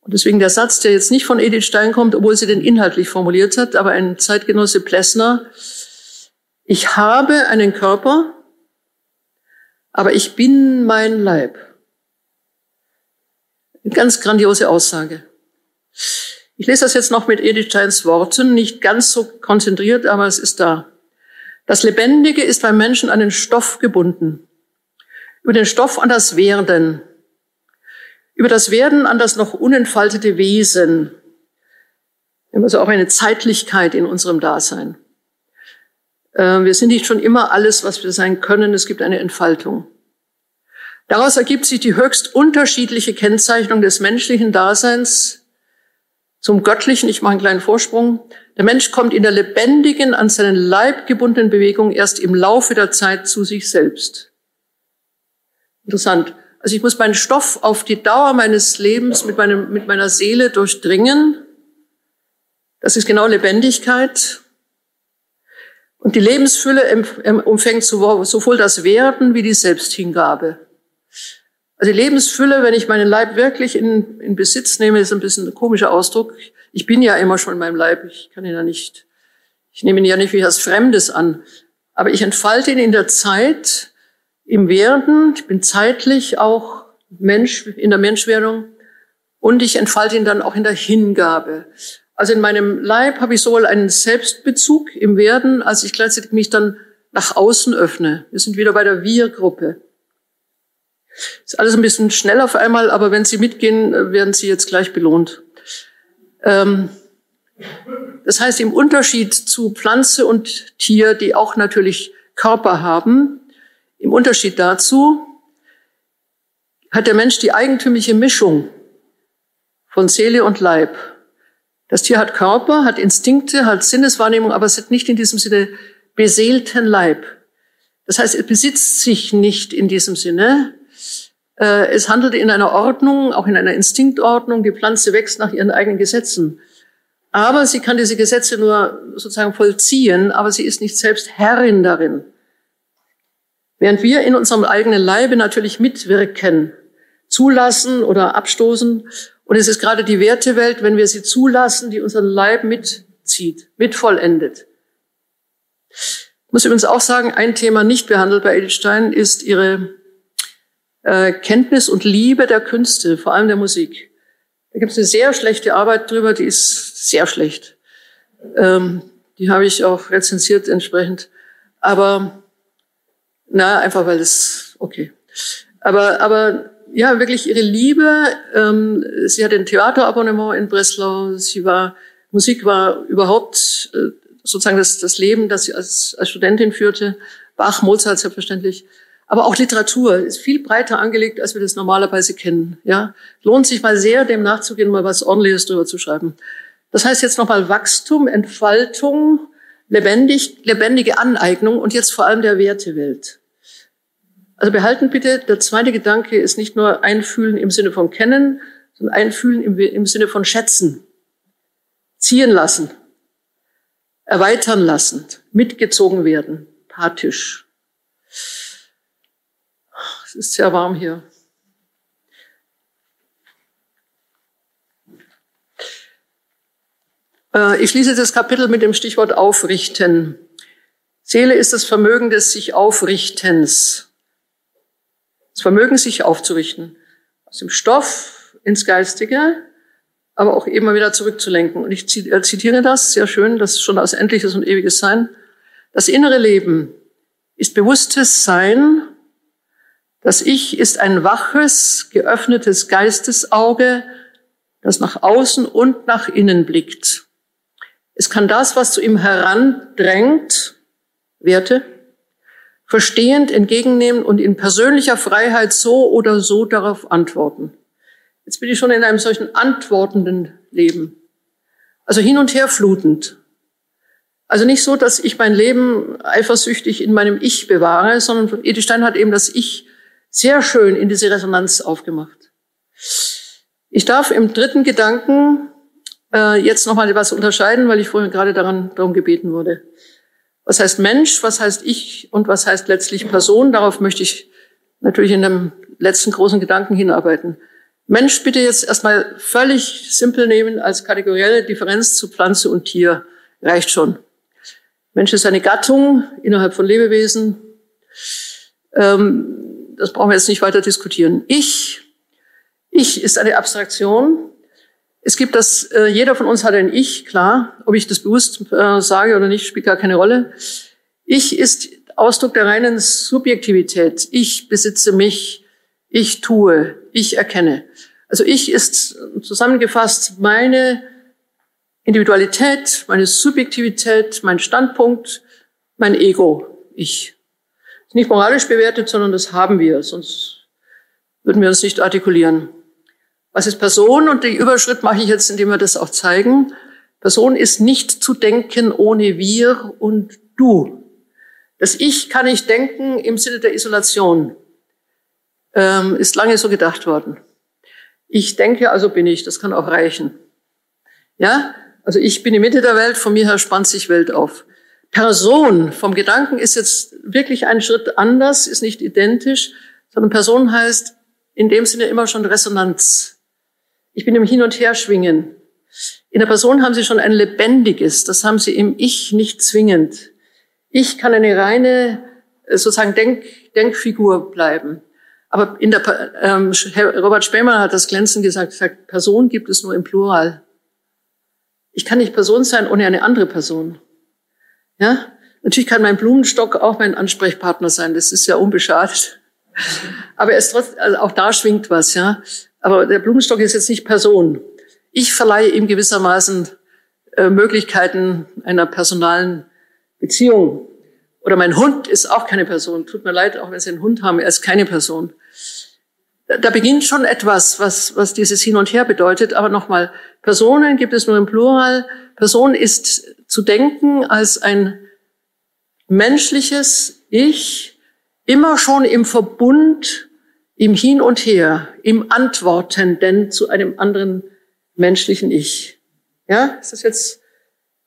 [SPEAKER 2] Und deswegen der Satz, der jetzt nicht von Edith Stein kommt, obwohl sie den inhaltlich formuliert hat, aber ein Zeitgenosse Plessner. Ich habe einen Körper, aber ich bin mein Leib. Eine ganz grandiose Aussage. Ich lese das jetzt noch mit Edith Steins Worten, nicht ganz so konzentriert, aber es ist da. Das Lebendige ist beim Menschen an den Stoff gebunden. Über den Stoff an das Werden. Über das Werden an das noch unentfaltete Wesen. Also auch eine Zeitlichkeit in unserem Dasein. Äh, wir sind nicht schon immer alles, was wir sein können. Es gibt eine Entfaltung. Daraus ergibt sich die höchst unterschiedliche Kennzeichnung des menschlichen Daseins zum Göttlichen, ich mache einen kleinen Vorsprung. Der Mensch kommt in der lebendigen, an seinen Leib gebundenen Bewegung erst im Laufe der Zeit zu sich selbst. Interessant. Also ich muss meinen Stoff auf die Dauer meines Lebens mit, meinem, mit meiner Seele durchdringen. Das ist genau Lebendigkeit. Und die Lebensfülle umfängt sowohl das Werden wie die Selbsthingabe. Also die Lebensfülle, wenn ich meinen Leib wirklich in, in Besitz nehme, ist ein bisschen ein komischer Ausdruck. Ich bin ja immer schon in meinem Leib. Ich kann ihn ja nicht, ich nehme ihn ja nicht wie etwas Fremdes an. Aber ich entfalte ihn in der Zeit, im Werden. Ich bin zeitlich auch Mensch, in der Menschwerdung. Und ich entfalte ihn dann auch in der Hingabe. Also in meinem Leib habe ich sowohl einen Selbstbezug im Werden, als ich gleichzeitig mich dann nach außen öffne. Wir sind wieder bei der Wir-Gruppe. Ist alles ein bisschen schnell auf einmal, aber wenn Sie mitgehen, äh, werden Sie jetzt gleich belohnt. Ähm, das heißt, im Unterschied zu Pflanze und Tier, die auch natürlich Körper haben, im Unterschied dazu hat der Mensch die eigentümliche Mischung von Seele und Leib. Das Tier hat Körper, hat Instinkte, hat Sinneswahrnehmung, aber es hat nicht in diesem Sinne beseelten Leib. Das heißt, es besitzt sich nicht in diesem Sinne, es handelt in einer Ordnung, auch in einer Instinktordnung. Die Pflanze wächst nach ihren eigenen Gesetzen. Aber sie kann diese Gesetze nur sozusagen vollziehen, aber sie ist nicht selbst Herrin darin. Während wir in unserem eigenen Leibe natürlich mitwirken, zulassen oder abstoßen. Und es ist gerade die Wertewelt, wenn wir sie zulassen, die unseren Leib mitzieht, mitvollendet. Ich muss übrigens auch sagen, ein Thema nicht behandelt bei Edith Stein ist ihre äh, Kenntnis und Liebe der Künste, vor allem der Musik. Da gibt es eine sehr schlechte Arbeit drüber, die ist sehr schlecht. Ähm, die habe ich auch rezensiert entsprechend. Aber Na, einfach weil es, okay. Aber, aber ja, wirklich ihre Liebe. Ähm, sie hat ein Theaterabonnement in Breslau. Sie war, Musik war überhaupt äh, sozusagen das, das Leben, das sie als, als Studentin führte. Bach, Mozart selbstverständlich. Aber auch Literatur ist viel breiter angelegt, als wir das normalerweise kennen. Ja, lohnt sich mal sehr, dem nachzugehen, mal was Ordentliches drüber zu schreiben. Das heißt jetzt nochmal Wachstum, Entfaltung, lebendig, lebendige Aneignung und jetzt vor allem der Wertewelt. Also behalten bitte, der zweite Gedanke ist nicht nur einfühlen im Sinne von kennen, sondern einfühlen im, im Sinne von schätzen, ziehen lassen, erweitern lassen, mitgezogen werden, pathisch. Es ist sehr warm hier. Äh, ich schließe das Kapitel mit dem Stichwort aufrichten. Seele ist das Vermögen des sich Aufrichtens. Das Vermögen, sich aufzurichten. Aus dem Stoff ins Geistige, aber auch immer wieder zurückzulenken. Und ich äh, zitiere das sehr schön, das ist schon aus Endliches und Ewiges Sein. Das innere Leben ist bewusstes Sein. Das Ich ist ein waches, geöffnetes Geistesauge, das nach außen und nach innen blickt. Es kann das, was zu ihm herandrängt, Werte, verstehend entgegennehmen und in persönlicher Freiheit so oder so darauf antworten. Jetzt bin ich schon in einem solchen antwortenden Leben. Also hin und her flutend. Also nicht so, dass ich mein Leben eifersüchtig in meinem Ich bewahre, sondern Edith Stein hat eben das Ich sehr schön in diese Resonanz aufgemacht. Ich darf im dritten Gedanken äh, jetzt nochmal etwas unterscheiden, weil ich vorhin gerade daran, darum gebeten wurde. Was heißt Mensch, was heißt ich und was heißt letztlich Person? Darauf möchte ich natürlich in dem letzten großen Gedanken hinarbeiten. Mensch bitte jetzt erstmal völlig simpel nehmen als kategorielle Differenz zu Pflanze und Tier. Reicht schon. Mensch ist eine Gattung innerhalb von Lebewesen. Ähm, das brauchen wir jetzt nicht weiter diskutieren. Ich, ich ist eine Abstraktion. Es gibt das, äh, jeder von uns hat ein Ich, klar. Ob ich das bewusst äh, sage oder nicht, spielt gar keine Rolle. Ich ist Ausdruck der reinen Subjektivität. Ich besitze mich, ich tue, ich erkenne. Also ich ist zusammengefasst meine Individualität, meine Subjektivität, mein Standpunkt, mein Ego, ich. Nicht moralisch bewertet, sondern das haben wir, sonst würden wir uns nicht artikulieren. Was ist Person? Und die Überschritt mache ich jetzt, indem wir das auch zeigen. Person ist nicht zu denken ohne wir und du. Das Ich kann ich denken im Sinne der Isolation. Ähm, ist lange so gedacht worden. Ich denke, also bin ich. Das kann auch reichen. Ja? Also ich bin die Mitte der Welt, von mir her spannt sich Welt auf. Person vom Gedanken ist jetzt wirklich ein Schritt anders, ist nicht identisch, sondern Person heißt in dem Sinne immer schon Resonanz. Ich bin im Hin- und Herschwingen. In der Person haben Sie schon ein lebendiges, das haben Sie im Ich nicht zwingend. Ich kann eine reine, äh, sozusagen Denk, Denkfigur bleiben. Aber in der, ähm, Robert Spämer hat das glänzend gesagt, gesagt, Person gibt es nur im Plural. Ich kann nicht Person sein ohne eine andere Person. Ja? Natürlich kann mein Blumenstock auch mein Ansprechpartner sein. Das ist ja unbeschadet. Aber es trotzdem, also auch da schwingt was, ja. Aber der Blumenstock ist jetzt nicht Person. Ich verleihe ihm gewissermaßen äh, Möglichkeiten einer personalen Beziehung. Oder mein Hund ist auch keine Person. Tut mir leid, auch wenn Sie einen Hund haben, er ist keine Person. Da beginnt schon etwas, was, was dieses Hin und Her bedeutet. Aber nochmal, Personen gibt es nur im Plural. Person ist zu denken als ein menschliches Ich, immer schon im Verbund im Hin und Her, im Antwortenden zu einem anderen menschlichen Ich. Ja, ist das jetzt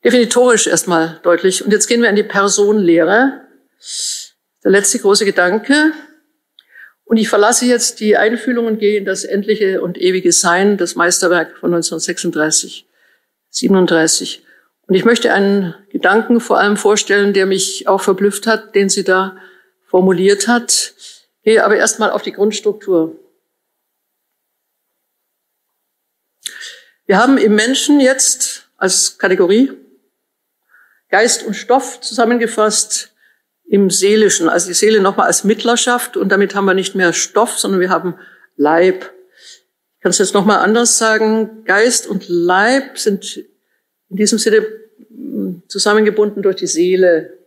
[SPEAKER 2] definitorisch erstmal deutlich. Und jetzt gehen wir in die Personenlehre. Der letzte große Gedanke. Und ich verlasse jetzt die Einfühlung und gehe in das endliche und ewige Sein, das Meisterwerk von 1936, 37. Und ich möchte einen Gedanken vor allem vorstellen, der mich auch verblüfft hat, den sie da formuliert hat. Gehe aber erstmal auf die Grundstruktur. Wir haben im Menschen jetzt als Kategorie Geist und Stoff zusammengefasst im Seelischen, also die Seele nochmal als Mittlerschaft und damit haben wir nicht mehr Stoff, sondern wir haben Leib. Ich kann es jetzt nochmal anders sagen. Geist und Leib sind in diesem Sinne hm, zusammengebunden durch die Seele.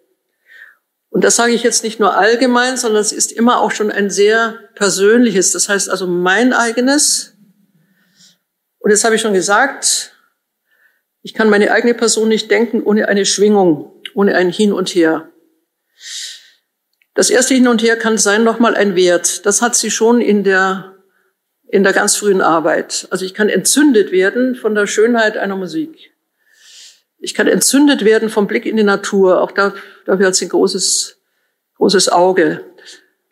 [SPEAKER 2] Und das sage ich jetzt nicht nur allgemein, sondern es ist immer auch schon ein sehr persönliches, das heißt also mein eigenes. Und jetzt habe ich schon gesagt, ich kann meine eigene Person nicht denken ohne eine Schwingung, ohne ein Hin und Her. Das erste Hin und Her kann sein nochmal ein Wert. Das hat sie schon in der, in der ganz frühen Arbeit. Also ich kann entzündet werden von der Schönheit einer Musik. Ich kann entzündet werden vom Blick in die Natur. Auch da, dafür hat sie ein großes, großes Auge.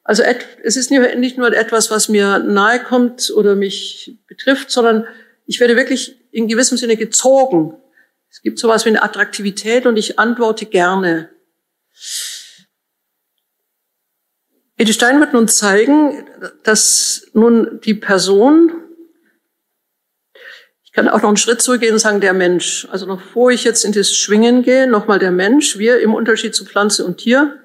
[SPEAKER 2] Also es ist nicht nur etwas, was mir nahe kommt oder mich betrifft, sondern ich werde wirklich in gewissem Sinne gezogen. Es gibt sowas wie eine Attraktivität und ich antworte gerne. Edith Stein wird nun zeigen, dass nun die Person, kann auch noch einen Schritt zurückgehen und sagen, der Mensch. Also noch bevor ich jetzt in das Schwingen gehe, nochmal der Mensch, wir im Unterschied zu Pflanze und Tier,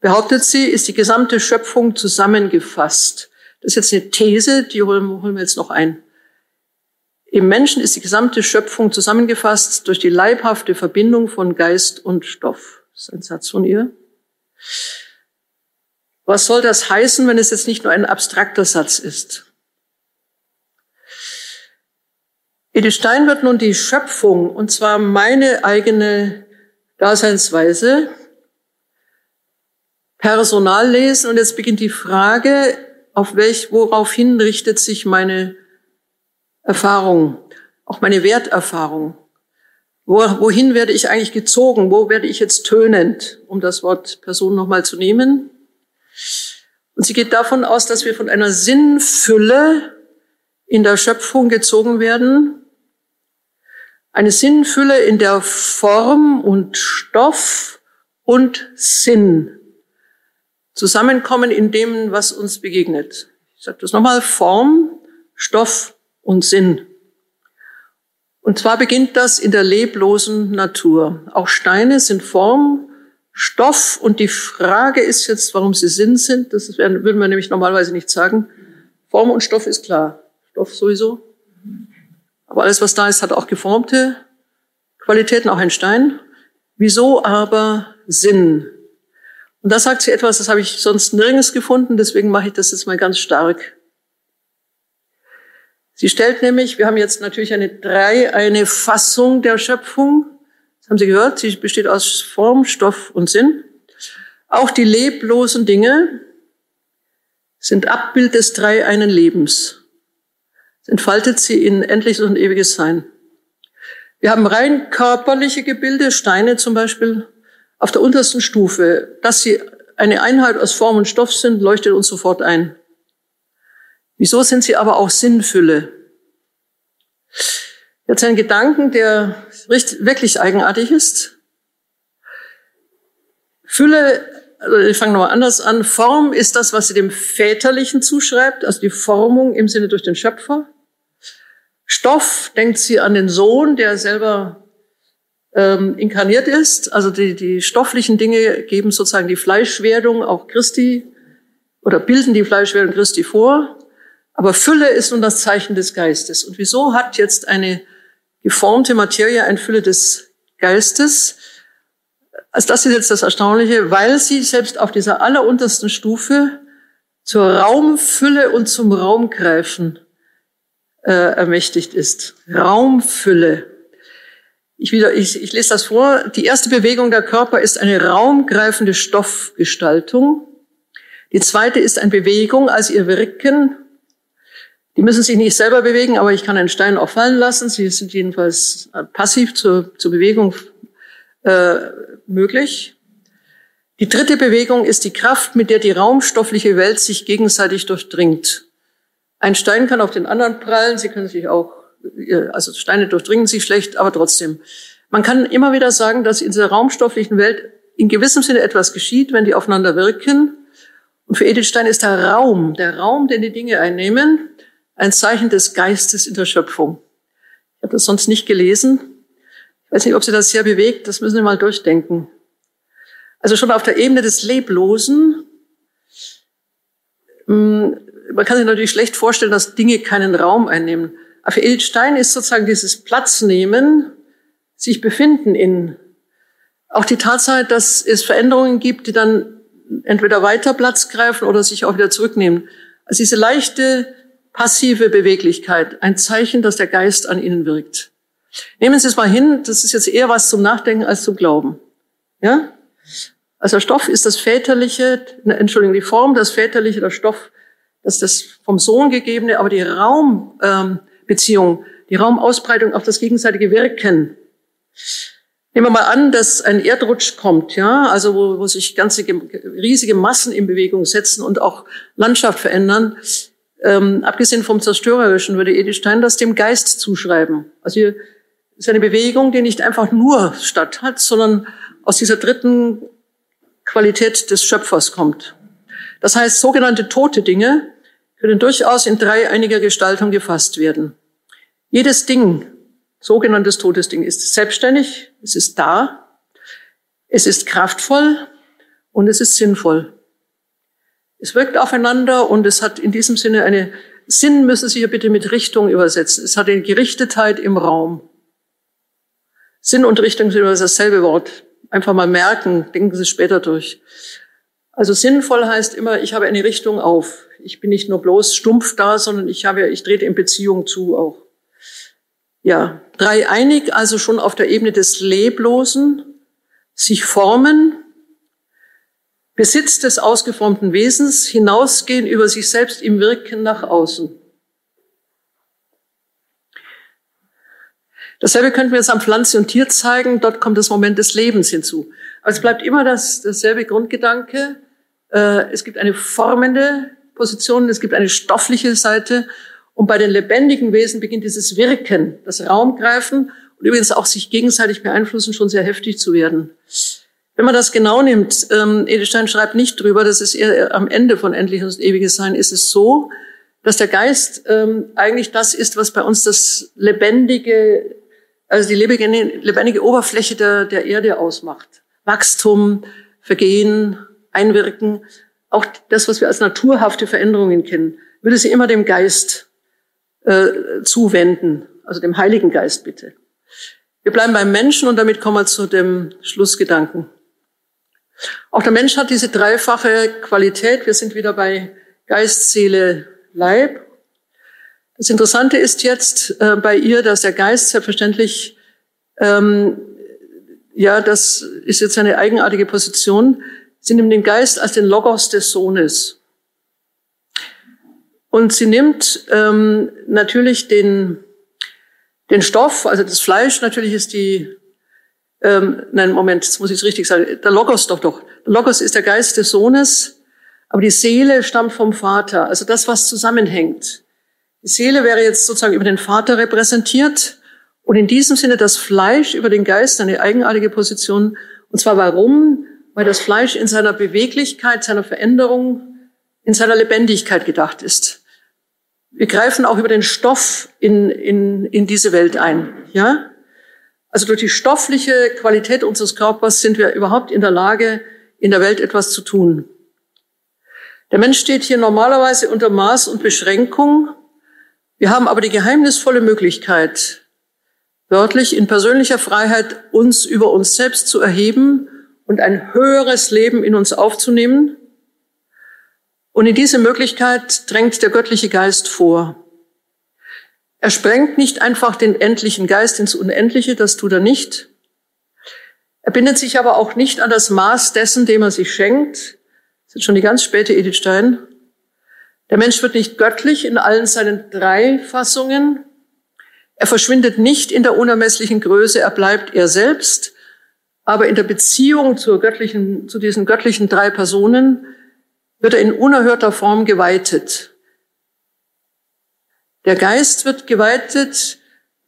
[SPEAKER 2] behauptet sie, ist die gesamte Schöpfung zusammengefasst. Das ist jetzt eine These, die holen, holen wir jetzt noch ein. Im Menschen ist die gesamte Schöpfung zusammengefasst durch die leibhafte Verbindung von Geist und Stoff. Das ist ein Satz von ihr. Was soll das heißen, wenn es jetzt nicht nur ein abstrakter Satz ist? Edith Stein wird nun die Schöpfung, und zwar meine eigene Daseinsweise, personal lesen. Und jetzt beginnt die Frage, auf welch, woraufhin richtet sich meine Erfahrung, auch meine Werterfahrung. Wo, wohin werde ich eigentlich gezogen? Wo werde ich jetzt tönend, um das Wort Person nochmal zu nehmen? Und sie geht davon aus, dass wir von einer Sinnfülle in der Schöpfung gezogen werden. Eine Sinnfülle in der Form und Stoff und Sinn zusammenkommen in dem, was uns begegnet. Ich sage das nochmal, Form, Stoff und Sinn. Und zwar beginnt das in der leblosen Natur. Auch Steine sind Form, Stoff und die Frage ist jetzt, warum sie Sinn sind. Das würden wir nämlich normalerweise nicht sagen. Form und Stoff ist klar. Stoff sowieso. Aber alles, was da ist, hat auch geformte Qualitäten, auch ein Stein. Wieso aber Sinn? Und da sagt sie etwas, das habe ich sonst nirgends gefunden, deswegen mache ich das jetzt mal ganz stark. Sie stellt nämlich, wir haben jetzt natürlich eine drei, eine Fassung der Schöpfung. Das haben Sie gehört, sie besteht aus Form, Stoff und Sinn. Auch die leblosen Dinge sind Abbild des drei einen Lebens. Entfaltet sie in endliches und ewiges Sein. Wir haben rein körperliche Gebilde, Steine zum Beispiel, auf der untersten Stufe. Dass sie eine Einheit aus Form und Stoff sind, leuchtet uns sofort ein. Wieso sind sie aber auch Sinnfülle? Jetzt ein Gedanken, der wirklich eigenartig ist. Fülle, also ich fange nochmal anders an. Form ist das, was sie dem Väterlichen zuschreibt, also die Formung im Sinne durch den Schöpfer. Stoff denkt sie an den Sohn, der selber ähm, inkarniert ist. Also die, die stofflichen Dinge geben sozusagen die Fleischwerdung auch Christi oder bilden die Fleischwerdung Christi vor. Aber Fülle ist nun das Zeichen des Geistes. Und wieso hat jetzt eine geformte Materie eine Fülle des Geistes? Also das ist jetzt das Erstaunliche, weil sie selbst auf dieser alleruntersten Stufe zur Raumfülle und zum Raumgreifen äh, ermächtigt ist. Raumfülle. Ich, wieder, ich, ich lese das vor. Die erste Bewegung der Körper ist eine raumgreifende Stoffgestaltung. Die zweite ist eine Bewegung als ihr Wirken die müssen sich nicht selber bewegen, aber ich kann einen Stein auch fallen lassen. Sie sind jedenfalls passiv zur, zur Bewegung äh, möglich. Die dritte Bewegung ist die Kraft, mit der die raumstoffliche Welt sich gegenseitig durchdringt. Ein Stein kann auf den anderen prallen, sie können sich auch, äh, also Steine durchdringen sich schlecht, aber trotzdem. Man kann immer wieder sagen, dass in dieser raumstofflichen Welt in gewissem Sinne etwas geschieht, wenn die aufeinander wirken. Und für Edith Stein ist der Raum, der Raum, den die Dinge einnehmen, ein Zeichen des Geistes in der Schöpfung. Ich habe das sonst nicht gelesen. Ich weiß nicht, ob Sie das sehr bewegt. Das müssen Sie mal durchdenken. Also schon auf der Ebene des Leblosen. Hm, man kann sich natürlich schlecht vorstellen, dass Dinge keinen Raum einnehmen. Aber für Edith Stein ist sozusagen dieses Platznehmen, sich befinden in, auch die Tatsache, dass es Veränderungen gibt, die dann entweder weiter Platz greifen oder sich auch wieder zurücknehmen. Also diese leichte passive Beweglichkeit, ein Zeichen, dass der Geist an ihnen wirkt. Nehmen Sie es mal hin, das ist jetzt eher was zum Nachdenken als zum Glauben. Ja? Also der Stoff ist das väterliche, ne, Entschuldigung, die Form, das väterliche, der Stoff, das ist das vom Sohn gegebene, aber die Raumbeziehung, ähm, die Raumausbreitung auf das gegenseitige Wirken. Nehmen wir mal an, dass ein Erdrutsch kommt, ja, also wo, wo sich ganze riesige Massen in Bewegung setzen und auch Landschaft verändern. Ähm, abgesehen vom Zerstörerischen würde Edith Stein das dem Geist zuschreiben. Also hier ist eine Bewegung, die nicht einfach nur statt hat, sondern aus dieser dritten Qualität des Schöpfers kommt. Das heißt, sogenannte tote Dinge können durchaus in drei einiger Gestaltung gefasst werden. Jedes Ding sogenanntes Todesding ist selbstständig, es ist da, es ist kraftvoll und es ist sinnvoll. Es wirkt aufeinander und es hat in diesem Sinne eine Sinn müssen Sie hier bitte mit Richtung übersetzen. Es hat eine Gerichtetheit im Raum. Sinn und Richtung sind immer dasselbe Wort. Einfach mal merken, denken Sie später durch. Also sinnvoll heißt immer, ich habe eine Richtung auf. Ich bin nicht nur bloß stumpf da, sondern ich habe, ich trete in Beziehung zu auch. Ja, dreieinig, also schon auf der Ebene des Leblosen, sich formen, Besitz des ausgeformten Wesens, hinausgehen über sich selbst im Wirken nach außen. Dasselbe könnten wir jetzt am Pflanze und Tier zeigen. Dort kommt das Moment des Lebens hinzu. Aber es bleibt immer das, dasselbe Grundgedanke. Äh, es gibt eine formende Position, es gibt eine stoffliche Seite und bei den lebendigen Wesen beginnt dieses Wirken, das Raumgreifen und übrigens auch sich gegenseitig beeinflussen schon sehr heftig zu werden. Wenn man das genau nimmt, ähm, Edelstein schreibt nicht drüber, das ist eher am Ende von Endliches und Ewiges Sein, ist es so, dass der Geist ähm, eigentlich das ist, was bei uns das lebendige, also die lebendige, Oberfläche der, der Erde ausmacht. Wachstum, Vergehen, Einwirken, auch das, was wir als naturhafte Veränderungen kennen, würde sie immer dem Geist äh, zuwenden, also dem Heiligen Geist bitte. Wir bleiben beim Menschen und damit kommen wir zu dem Schlussgedanken. Auch der Mensch hat diese dreifache Qualität. Wir sind wieder bei Geist, Seele, Leib. Das Interessante ist jetzt äh, bei ihr, dass der Geist selbstverständlich, ähm, ja, das ist jetzt eine eigenartige Position. Sie nimmt den Geist als den Logos des Sohnes. Und sie nimmt ähm, natürlich den, den Stoff, also das Fleisch, natürlich ist die, ähm, nein, Moment, jetzt muss ich es richtig sagen, der Logos doch doch. Der Logos ist der Geist des Sohnes, aber die Seele stammt vom Vater, also das, was zusammenhängt. Die Seele wäre jetzt sozusagen über den Vater repräsentiert und in diesem Sinne das Fleisch über den Geist eine eigenartige Position. Und zwar warum? Weil das Fleisch in seiner Beweglichkeit, seiner Veränderung, in seiner Lebendigkeit gedacht ist. Wir greifen auch über den Stoff in, in, in diese Welt ein. Ja? Also durch die stoffliche Qualität unseres Körpers sind wir überhaupt in der Lage, in der Welt etwas zu tun. Der Mensch steht hier normalerweise unter Maß und Beschränkung. Wir haben aber die geheimnisvolle Möglichkeit, wörtlich in persönlicher Freiheit uns über uns selbst zu erheben und ein höheres Leben in uns aufzunehmen und in diese Möglichkeit drängt der göttliche Geist vor. Er sprengt nicht einfach den endlichen Geist ins Unendliche, das tut er nicht. Er bindet sich aber auch nicht an das Maß dessen, dem er sich schenkt. Das ist schon die ganz späte Edith Stein. Der Mensch wird nicht göttlich in allen seinen drei Fassungen. Er verschwindet nicht in der unermesslichen Größe, er bleibt er selbst. Aber in der Beziehung zur göttlichen, zu diesen göttlichen drei Personen wird er in unerhörter Form geweitet. Der Geist wird geweitet,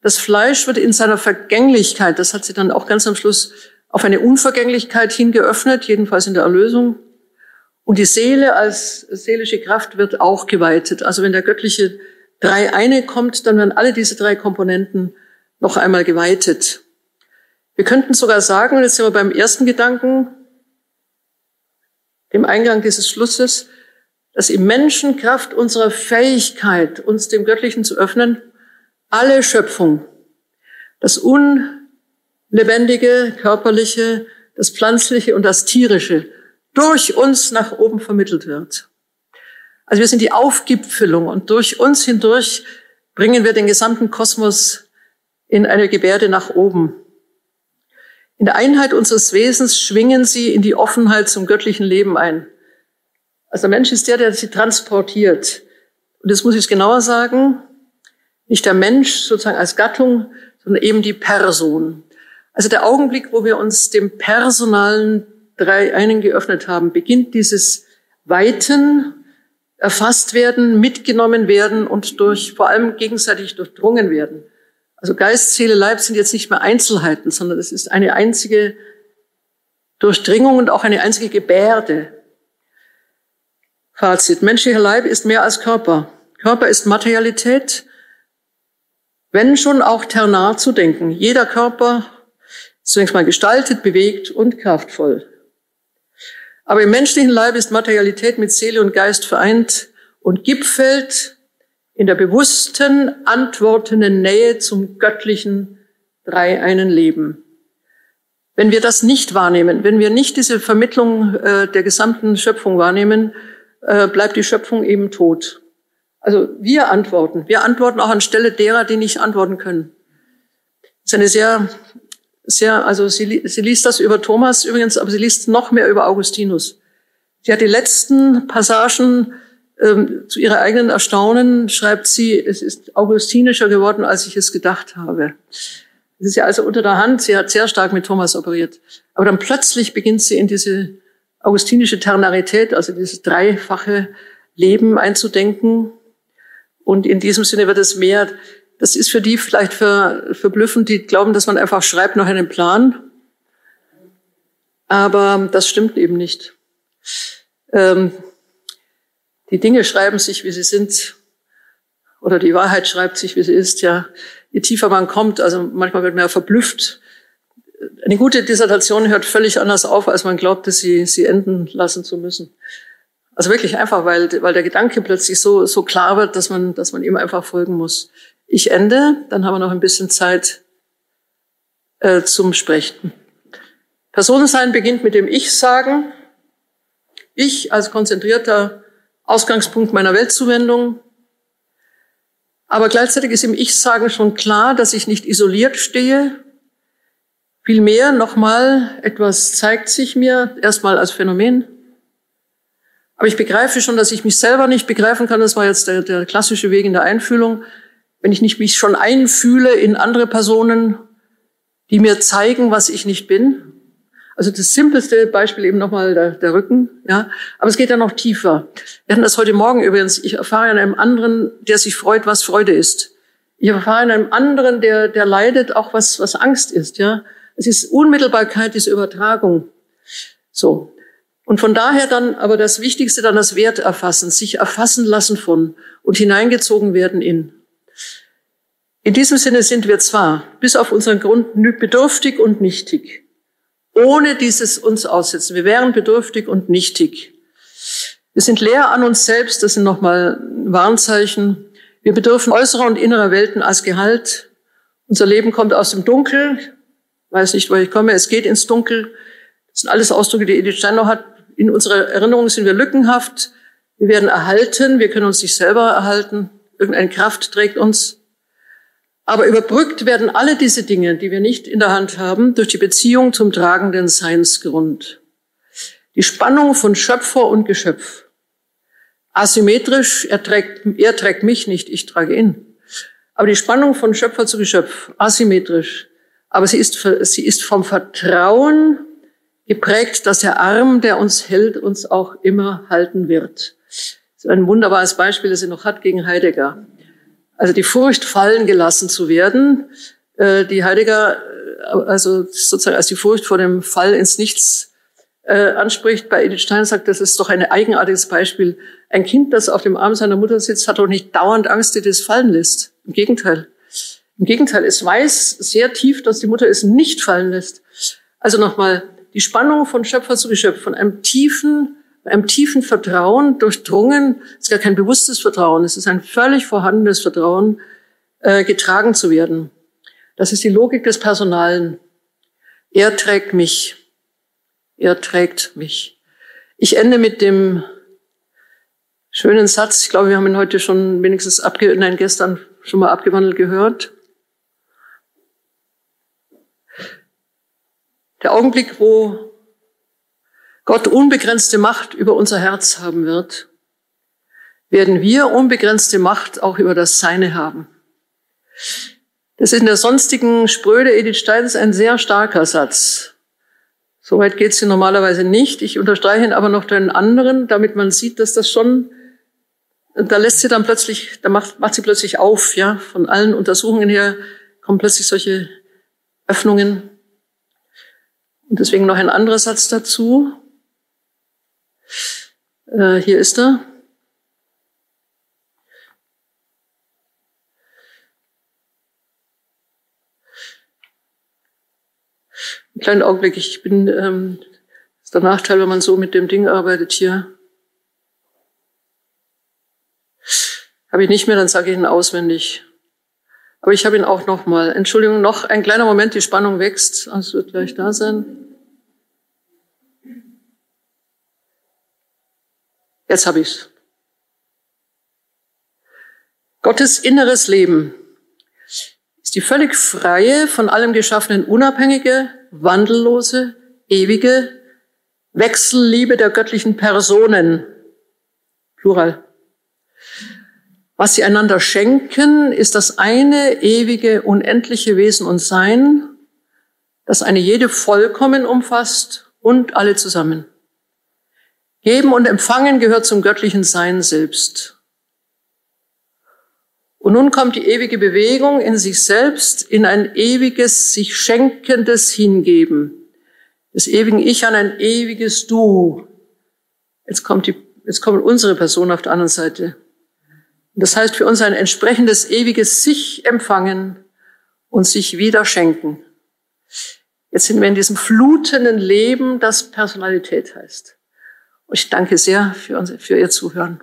[SPEAKER 2] das Fleisch wird in seiner Vergänglichkeit, das hat sie dann auch ganz am Schluss auf eine Unvergänglichkeit hingeöffnet, jedenfalls in der Erlösung. Und die Seele als seelische Kraft wird auch geweitet. Also wenn der göttliche drei eine kommt, dann werden alle diese drei Komponenten noch einmal geweitet. Wir könnten sogar sagen, jetzt sind wir beim ersten Gedanken, dem Eingang dieses Schlusses, dass im Menschen Kraft unserer Fähigkeit, uns dem Göttlichen zu öffnen, alle Schöpfung, das Unlebendige, Körperliche, das Pflanzliche und das Tierische durch uns nach oben vermittelt wird. Also wir sind die Aufgipfelung und durch uns hindurch bringen wir den gesamten Kosmos in eine Gebärde nach oben. In der Einheit unseres Wesens schwingen sie in die Offenheit zum göttlichen Leben ein. Also der Mensch ist der, der sie transportiert. Und das muss ich genauer sagen. Nicht der Mensch sozusagen als Gattung, sondern eben die Person. Also der Augenblick, wo wir uns dem personalen Dreieinen geöffnet haben, beginnt dieses Weiten, erfasst werden, mitgenommen werden und durch, vor allem gegenseitig durchdrungen werden. Also Geist, Seele, Leib sind jetzt nicht mehr Einzelheiten, sondern es ist eine einzige Durchdringung und auch eine einzige Gebärde. Fazit. Menschlicher Leib ist mehr als Körper. Körper ist Materialität, wenn schon auch ternar zu denken. Jeder Körper ist zunächst mal gestaltet, bewegt und kraftvoll. Aber im menschlichen Leib ist Materialität mit Seele und Geist vereint und gipfelt in der bewussten, antwortenden Nähe zum göttlichen dreieinen Leben. Wenn wir das nicht wahrnehmen, wenn wir nicht diese Vermittlung äh, der gesamten Schöpfung wahrnehmen, äh, bleibt die Schöpfung eben tot. Also wir antworten. Wir antworten auch anstelle derer, die nicht antworten können. Das ist eine sehr, sehr, also sie, sie liest das über Thomas übrigens, aber sie liest noch mehr über Augustinus. Sie hat die letzten Passagen ähm, zu ihrer eigenen Erstaunen schreibt sie, es ist augustinischer geworden, als ich es gedacht habe. Es ist ja also unter der Hand, sie hat sehr stark mit Thomas operiert. Aber dann plötzlich beginnt sie in diese augustinische Ternarität, also dieses dreifache Leben einzudenken. Und in diesem Sinne wird es mehr, das ist für die vielleicht ver, verblüffend, die glauben, dass man einfach schreibt nach einem Plan. Aber das stimmt eben nicht. Ähm, die Dinge schreiben sich, wie sie sind, oder die Wahrheit schreibt sich, wie sie ist, ja. Je tiefer man kommt, also manchmal wird man ja verblüfft. Eine gute Dissertation hört völlig anders auf, als man glaubte, sie, sie enden lassen zu müssen. Also wirklich einfach, weil, weil der Gedanke plötzlich so, so klar wird, dass man, dass man ihm einfach folgen muss. Ich ende, dann haben wir noch ein bisschen Zeit äh, zum Sprechen. Personensein beginnt mit dem Ich-Sagen. Ich als konzentrierter Ausgangspunkt meiner Weltzuwendung. Aber gleichzeitig ist im Ich-Sagen schon klar, dass ich nicht isoliert stehe. Vielmehr nochmal, etwas zeigt sich mir, erstmal als Phänomen. Aber ich begreife schon, dass ich mich selber nicht begreifen kann. Das war jetzt der, der klassische Weg in der Einfühlung. Wenn ich nicht mich schon einfühle in andere Personen, die mir zeigen, was ich nicht bin, also das simpelste Beispiel eben nochmal der, der Rücken, ja. Aber es geht ja noch tiefer. Wir hatten das heute Morgen übrigens. Ich erfahre an einem anderen, der sich freut, was Freude ist. Ich erfahre an einem anderen, der, der leidet, auch was, was Angst ist, ja. Es ist Unmittelbarkeit, diese Übertragung. So. Und von daher dann aber das Wichtigste dann das Wert erfassen, sich erfassen lassen von und hineingezogen werden in. In diesem Sinne sind wir zwar bis auf unseren Grund bedürftig und nichtig ohne dieses uns aussetzen. Wir wären bedürftig und nichtig. Wir sind leer an uns selbst, das sind nochmal Warnzeichen. Wir bedürfen äußerer und innerer Welten als Gehalt. Unser Leben kommt aus dem Dunkel. Ich weiß nicht, wo ich komme. Es geht ins Dunkel. Das sind alles Ausdrücke, die Edith Steiner hat. In unserer Erinnerung sind wir lückenhaft. Wir werden erhalten. Wir können uns nicht selber erhalten. Irgendeine Kraft trägt uns. Aber überbrückt werden alle diese Dinge, die wir nicht in der Hand haben, durch die Beziehung zum tragenden Seinsgrund. Die Spannung von Schöpfer und Geschöpf. Asymmetrisch, er trägt, er trägt mich nicht, ich trage ihn. Aber die Spannung von Schöpfer zu Geschöpf, asymmetrisch. Aber sie ist, sie ist vom Vertrauen geprägt, dass der Arm, der uns hält, uns auch immer halten wird. Das ist ein wunderbares Beispiel, das er noch hat gegen Heidegger. Also die Furcht, fallen gelassen zu werden, äh, die Heidegger äh, also sozusagen als die Furcht vor dem Fall ins Nichts äh, anspricht. Bei Edith Stein sagt, das ist doch ein eigenartiges Beispiel. Ein Kind, das auf dem Arm seiner Mutter sitzt, hat doch nicht dauernd Angst, die das fallen lässt. Im Gegenteil. Im Gegenteil, es weiß sehr tief, dass die Mutter es nicht fallen lässt. Also nochmal, die Spannung von Schöpfer zu Geschöpf, von einem tiefen einem tiefen Vertrauen durchdrungen, es ist gar kein bewusstes Vertrauen, es ist ein völlig vorhandenes Vertrauen, äh, getragen zu werden. Das ist die Logik des Personalen. Er trägt mich. Er trägt mich. Ich ende mit dem schönen Satz. Ich glaube, wir haben ihn heute schon wenigstens abge nein, gestern schon mal abgewandelt gehört. Der Augenblick, wo Gott unbegrenzte Macht über unser Herz haben wird, werden wir unbegrenzte Macht auch über das Seine haben. Das ist in der sonstigen Spröde Edith Steins ein sehr starker Satz. Soweit geht sie normalerweise nicht. Ich unterstreiche ihn aber noch den anderen, damit man sieht, dass das schon, da lässt sie dann plötzlich, da macht, macht sie plötzlich auf, ja. Von allen Untersuchungen her kommen plötzlich solche Öffnungen. Und deswegen noch ein anderer Satz dazu. Äh, hier ist er. Einen kleinen Augenblick, ich bin, ähm, das ist der Nachteil, wenn man so mit dem Ding arbeitet hier. Habe ich nicht mehr, dann sage ich ihn auswendig. Aber ich habe ihn auch noch mal. Entschuldigung, noch ein kleiner Moment, die Spannung wächst. Also es wird gleich da sein. Jetzt habe ich's. Gottes inneres Leben ist die völlig freie, von allem Geschaffenen unabhängige, wandellose, ewige Wechselliebe der göttlichen Personen. Plural. Was sie einander schenken, ist das eine ewige, unendliche Wesen und Sein, das eine jede vollkommen umfasst und alle zusammen. Geben und Empfangen gehört zum göttlichen Sein selbst. Und nun kommt die ewige Bewegung in sich selbst, in ein ewiges, sich schenkendes Hingeben. Des ewigen Ich an ein ewiges Du. Jetzt kommt die, jetzt kommt unsere Person auf der anderen Seite. Und das heißt für uns ein entsprechendes ewiges sich empfangen und sich wieder schenken. Jetzt sind wir in diesem flutenden Leben, das Personalität heißt. Ich danke sehr für, unser, für Ihr Zuhören.